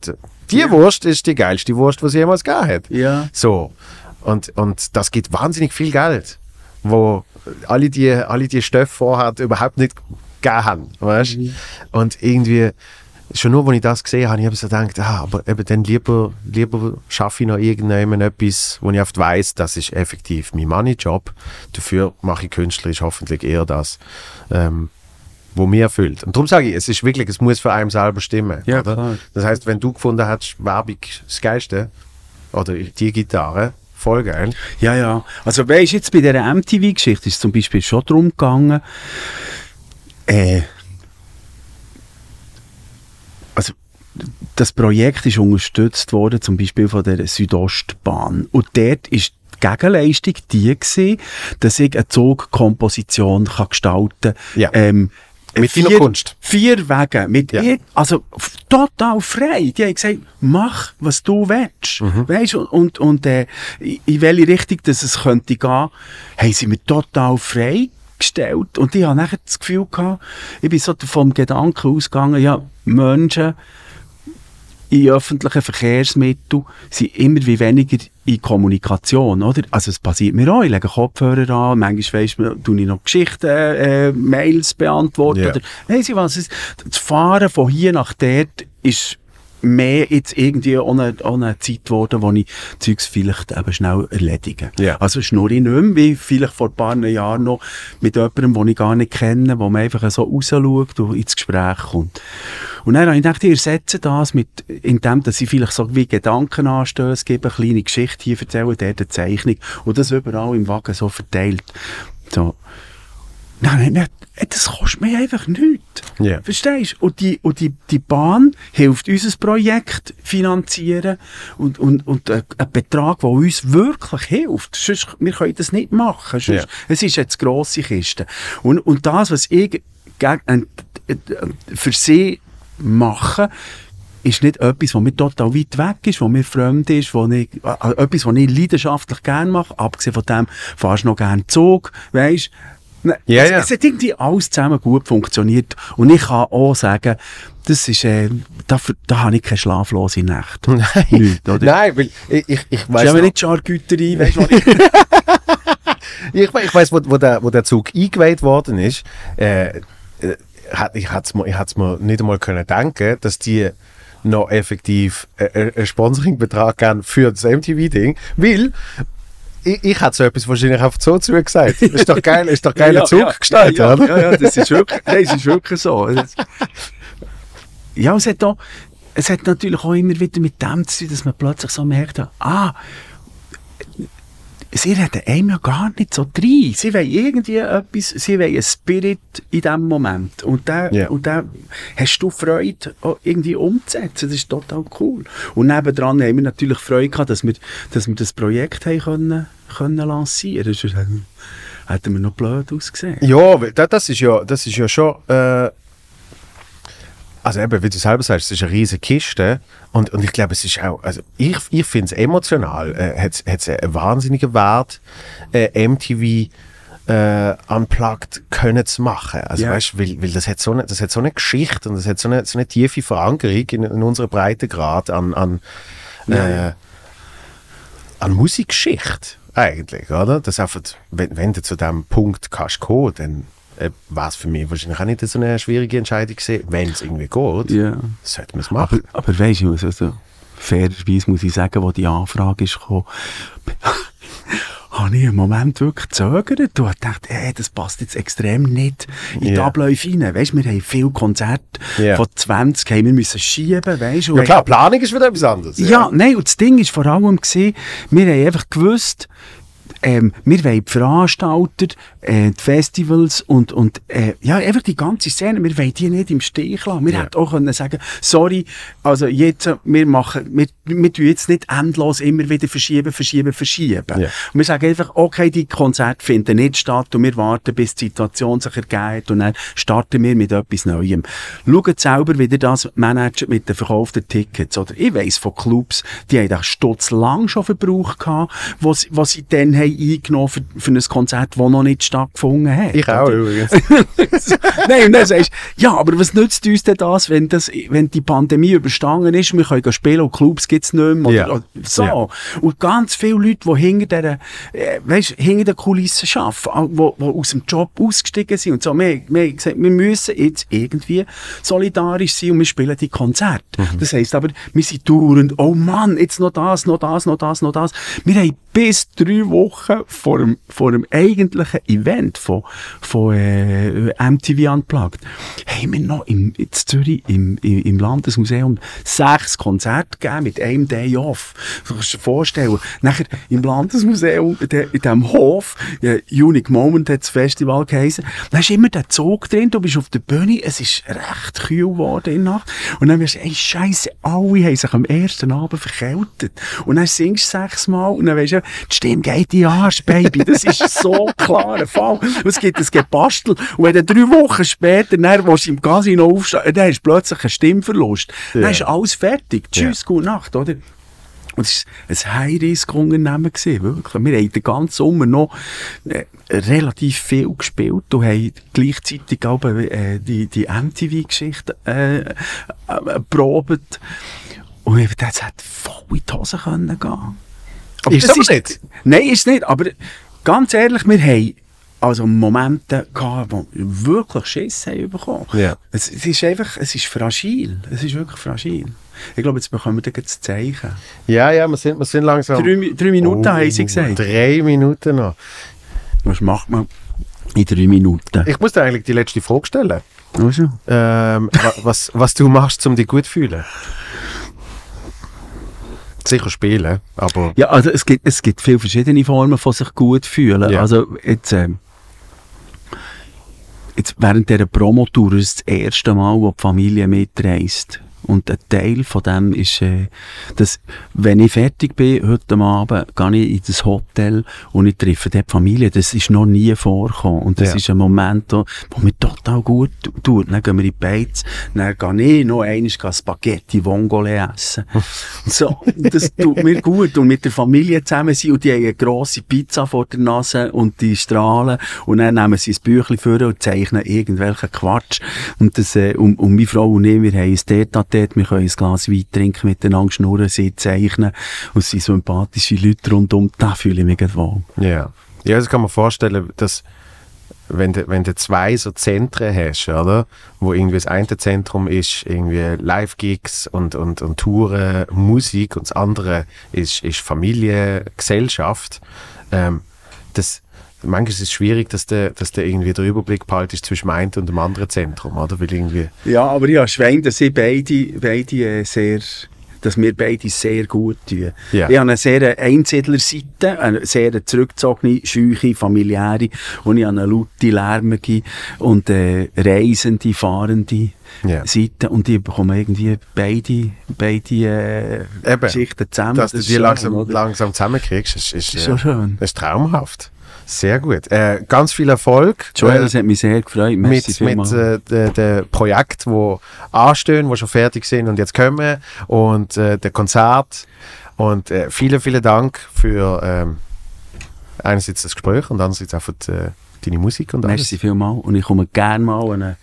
die Wurst ist die geilste Wurst, die es jemals gegeben hat. Ja. So. Und, und das gibt wahnsinnig viel Geld, wo alle die, alle die Stoffe vorher überhaupt nicht gegeben haben. Weißt? Und irgendwie, schon nur, als ich das gesehen habe, habe ich so gedacht, ah, aber eben dann lieber, lieber schaffe ich noch irgendjemand etwas, wo ich oft weiss, das ist effektiv mein Money-Job. Dafür mache ich künstlerisch hoffentlich eher das, ähm, wo mir erfüllt. Und darum sage ich, es ist wirklich, es muss für einen selber stimmen. Ja. Das heißt, wenn du gefunden hast, Werbung das Geilste, oder die Gitarre, voll geil. Ja, ja. Also weißt jetzt bei dieser MTV-Geschichte ist es zum Beispiel schon darum gegangen, äh, also das Projekt ist unterstützt worden, zum Beispiel von der Südostbahn. Und dort ist die Gegenleistung die gewesen, dass ich eine Zugkomposition kann gestalten kann. Ja. Ähm, Mit vier, Kunst. Vier Wege. Mit Ja. also total frei. Die haben gesagt, mach, was du willst. Mhm. Weißt, und, und, und äh, in in welche Richtung dass es könnte gehen, haben sie mir total frei gestellt. Und ich habe nachher das Gefühl gehabt, ich bin so vom Gedanken ausgegangen, ja, Menschen in öffentlichen Verkehrsmitteln sind immer wie weniger in Kommunikation, oder? Also es passiert mir auch, ich lege Kopfhörer an, manchmal weiss man, tue ich noch Geschichten, äh, Mails beantworten, Ja. oder weiss ich was, das Fahren von hier nach dort ist mehr jetzt irgendwie auch eine, Zeit geworden, wo ich Zeugs vielleicht eben schnell erledige. Ja. Also schnurre ich nicht mehr, wie vielleicht vor ein paar Jahren noch mit jemandem, den ich gar nicht kenne, wo man einfach so rausschaut und ins Gespräch kommt. Und dann habe ich gedacht, ich ersetze das mit, indem dass ich vielleicht so wie Gedankenanstöße gebe, eine kleine Geschichte hier erzähle, dort eine Zeichnung und das überall im Wagen so verteilt. So. Nein, nein, nein, das kostet mir einfach nichts. Ja. Verstehst du? Und, die, und die, die Bahn hilft unser Projekt finanzieren und, und, und ein, ein Betrag, der uns wirklich hilft. Sonst, wir können das nicht machen. Sonst, Ja. Es ist jetzt grosse Kiste. Und, und das, was ich äh, äh, für sie mache, ist nicht etwas, was mir total weit weg ist, was mir fremd ist, wo ich, äh, etwas, was ich leidenschaftlich gerne mache. Abgesehen von dem fahrst du noch gerne Zug, weisst Nein, es, ja. es hat irgendwie alles zusammen gut funktioniert. Und ich kann auch sagen, das ist, äh, dafür, da habe ich keine schlaflose Nacht. Nein, Nicht, oder? Nein weil ich, ich, ich weiß aber noch- nicht Charcuterie, weißt du, ich Ich, ich weiß, wo, wo, der, wo der Zug eingeweiht worden ist, äh, äh, ich hätte es mir, ich hätt's mir nicht einmal können denken, dass die noch effektiv äh, äh, einen Sponsoringbetrag geben für das MTV-Ding, weil ich, ich hätte so etwas wahrscheinlich einfach so zugesagt. Ist doch geil, ist doch geiler Ja, Zug ja, gestaltet, ja, oder? Ja, ja, das ist wirklich, nein, es ist wirklich so. Das- Ja, es hat, auch, es hat natürlich auch immer wieder mit dem zu tun, dass man plötzlich so merkt, ah, sie reden einem ja gar nicht so rein. Sie wollen irgendwie etwas, sie wollen einen Spirit in diesem Moment. Und und den hast du Freude, irgendwie umzusetzen. Das ist total cool. Und nebendran haben wir natürlich Freude gehabt, dass wir, dass wir das Projekt haben können, können lancieren. Sonst hätten hätten wir noch blöd ausgesehen. Ja, da- das ist ja, das ist ja schon. Äh, also eben, wie du selber sagst, es ist eine riesige Kiste. Und, und ich glaube, es ist auch, also ich, ich finde es emotional, äh, hat es einen wahnsinnigen Wert, äh, MTV äh, unplugged können zu machen. Also Ja. weißt, weil, weil das hat so eine, das hat so eine Geschichte und das hat so eine, so eine tiefe Verankerung in, in unserer Breitengrad an, an, äh, an Musikgeschichte eigentlich, oder? Das einfach, wenn, wenn du zu diesem Punkt kannst kommen, dann äh, war es für mich wahrscheinlich auch nicht so eine schwierige Entscheidung gewesen. Wenn es irgendwie geht, Ja. sollte man es machen. Aber, aber weißt du, also, also, fairerweise muss ich sagen, wo die Anfrage ist gekommen, habe ich einen Moment wirklich gezögert und habe gedacht, ey, das passt jetzt extrem nicht in die Ja. Abläufe rein. Weißt du, wir haben viele Konzerte Ja. von 20, haben wir müssen schieben, weißt ja klar, Planung ist wieder etwas anderes. Ja, nein, und das Ding ist vor allem gewesen, wir haben einfach gewusst, ähm, wir wollen die Veranstalter, äh, die Festivals und, und äh, ja, einfach die ganze Szene, wir wollen die nicht im Stich lassen. Wir Ja. hätten auch können sagen sorry, also jetzt, wir machen, wir, wir tun jetzt nicht endlos immer wieder verschieben, verschieben, verschieben. Ja. Und wir sagen einfach, okay, die Konzerte finden nicht statt und wir warten, bis die Situation sich ergeht und dann starten wir mit etwas Neuem. Schaut selber, wie ihr das managt mit den verkauften Tickets. Oder ich weiss von Clubs, die haben den Stutz lang schon verbraucht gehabt, was, was sie dann haben eingenommen für, für ein Konzert, das noch nicht stattgefunden hat. Ich auch Oder? übrigens. Nein, und dann sagst du, ja, aber was nützt uns denn das, wenn, das, wenn die Pandemie überstanden ist, wir können spielen und Clubs gibt's nicht mehr, oder, Ja. so. Ja. Und ganz viele Leute, die hinter der, äh, weißt, hinter den Kulissen arbeiten, die, die aus dem Job ausgestiegen sind und so, wir, wir haben gesagt, wir müssen jetzt irgendwie solidarisch sein und wir spielen die Konzerte. Mhm. Das heisst aber, wir sind dauernd, oh Mann, jetzt noch das, noch das, noch das, noch das. Wir haben bis drei Wochen vor dem, vor dem eigentlichen Event von, von äh, MTV Unplugged, haben wir noch im, in Zürich im, im, im Landesmuseum sechs Konzerte gegeben mit einem Day off. Du kannst dir vorstellen. Nachher im Landesmuseum, de, in diesem Hof, äh, Unique Moment hat das Festival geheißen, da ist immer der Zug drin, du bist auf der Bühne, es ist recht kühl geworden in Nacht. Und dann wirst du, ey, Scheiße, alle haben sich am ersten Abend verkältet. Und dann singst du sechsmal und dann weisst du, die Stimme geht in Arsch, Baby. Das ist so klar ein Fall. Und es gibt ein Gebastel. Und wenn du drei Wochen später, dann, wo du im Casino aufstehst, dann hast du plötzlich einen Stimmverlust. Dann Ja. ist alles fertig. Tschüss, gute Nacht, oder? Und es war ein High-Risk-Unternehmen, wirklich. Wir haben den ganzen Sommer noch äh, relativ viel gespielt und haben gleichzeitig auch äh, die, die MTV-Geschichte äh, äh, probiert. Und ich dachte, das hätte voll in die Hose können gehen. Ist das aber nicht. Nein, ist nicht. Aber ganz ehrlich, wir haben also Momente gehabt, wo wir wirklich Schiss haben bekommen. Ja. Es, es ist einfach, es ist fragil. Es ist wirklich fragil. Ich glaube, jetzt bekommen wir das Zeichen. Ja, ja, wir sind, wir sind langsam. Drei, drei Minuten haben sie gesagt. Drei Minuten noch. Was macht man in drei Minuten? Ich muss dir eigentlich die letzte Frage stellen. Also, Ähm, wa- was, was du machst, um dich gut zu fühlen. Sicher spielen, aber ja, also es gibt, es gibt viele verschiedene Formen von sich gut fühlen. Ja. Also jetzt, ähm, jetzt während dieser Promotour ist es das erste Mal, wo die Familie mitreist. Und ein Teil von dem ist, äh, dass, wenn ich fertig bin, heute Abend, gehe ich in das Hotel und ich treffe dort die Familie. Das ist noch nie vorgekommen. Und das Ja. ist ein Moment, wo wo mir total gut tu- tut. Dann gehen wir in die Beiz, dann gehe ich noch einmal Spaghetti Vongole essen. so, das tut mir gut. Und mit der Familie zusammen sein und die haben eine grosse Pizza vor der Nase und die strahlen. Und dann nehmen sie ein Büchlein vor und zeichnen irgendwelchen Quatsch. Und, das, äh, und, und meine Frau und ich, wir haben ein Tete dort, wir können ein Glas Wein trinken, miteinander schnurren, sie zeichnen. Und es sind sympathische Leute rundum. Da fühle ich mich wohl. ja. Ja, das kann man vorstellen, dass wenn du, wenn du zwei so Zentren hast, oder? Wo irgendwie das eine Zentrum ist irgendwie Live-Gigs und, und, und Touren, Musik und das andere ist, ist Familie, Gesellschaft. Ähm, das, manchmal ist es schwierig, dass du, dass du irgendwie den Überblick behaltest zwischen dem einen und dem anderen Zentrum, oder? Weil irgendwie, Ja, aber habe Schwein, dass ich beide, beide äh, sehr, dass wir beide sehr gut tun. Ja. Ich habe eine sehr Einsiedlerseite, eine sehr zurückgezogene, scheuche, familiäre, und ich habe eine laute, lärmige und äh, reisende, fahrende Ja. Seite. Und ich bekomme irgendwie beide, beide äh. Geschichten zusammen. dass du Das die ist langsam, langsam zusammenkriegst, ist, ist, ist schön. das ist traumhaft. Sehr gut. Äh, ganz viel Erfolg. Joel, äh, das hat mich sehr gefreut. Merci mit, mit äh, den de Projekten, die anstehen, die schon fertig sind und jetzt kommen und äh, der Konzert. Und äh, vielen, vielen Dank für ähm, einerseits das Gespräch und andererseits auch für die, äh, deine Musik und alles. Merci vielmals. Und ich komme gerne mal an eine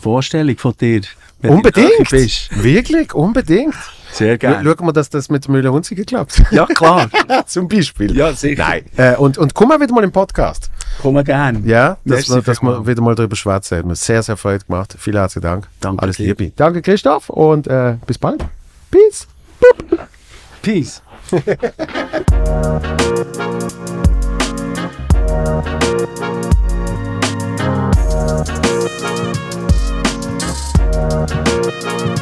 Vorstellung von dir. wenn du Unbedingt! näher Bist. Wirklich, unbedingt. Sehr gerne. Schauen wir, dass das mit Müller-Hunziger klappt. Ja, klar. Zum Beispiel. Ja, sicher. Nein. Äh, und, und komm mal wieder mal im Podcast. Komme gerne. Ja, dass wir, dass wir wieder mal darüber schwätzen. Hat mir sehr, sehr Freude gemacht. Vielen herzlichen Dank. Danke Alles dir. Liebe. Danke, Christoph, und äh, bis bald. Peace. Peace.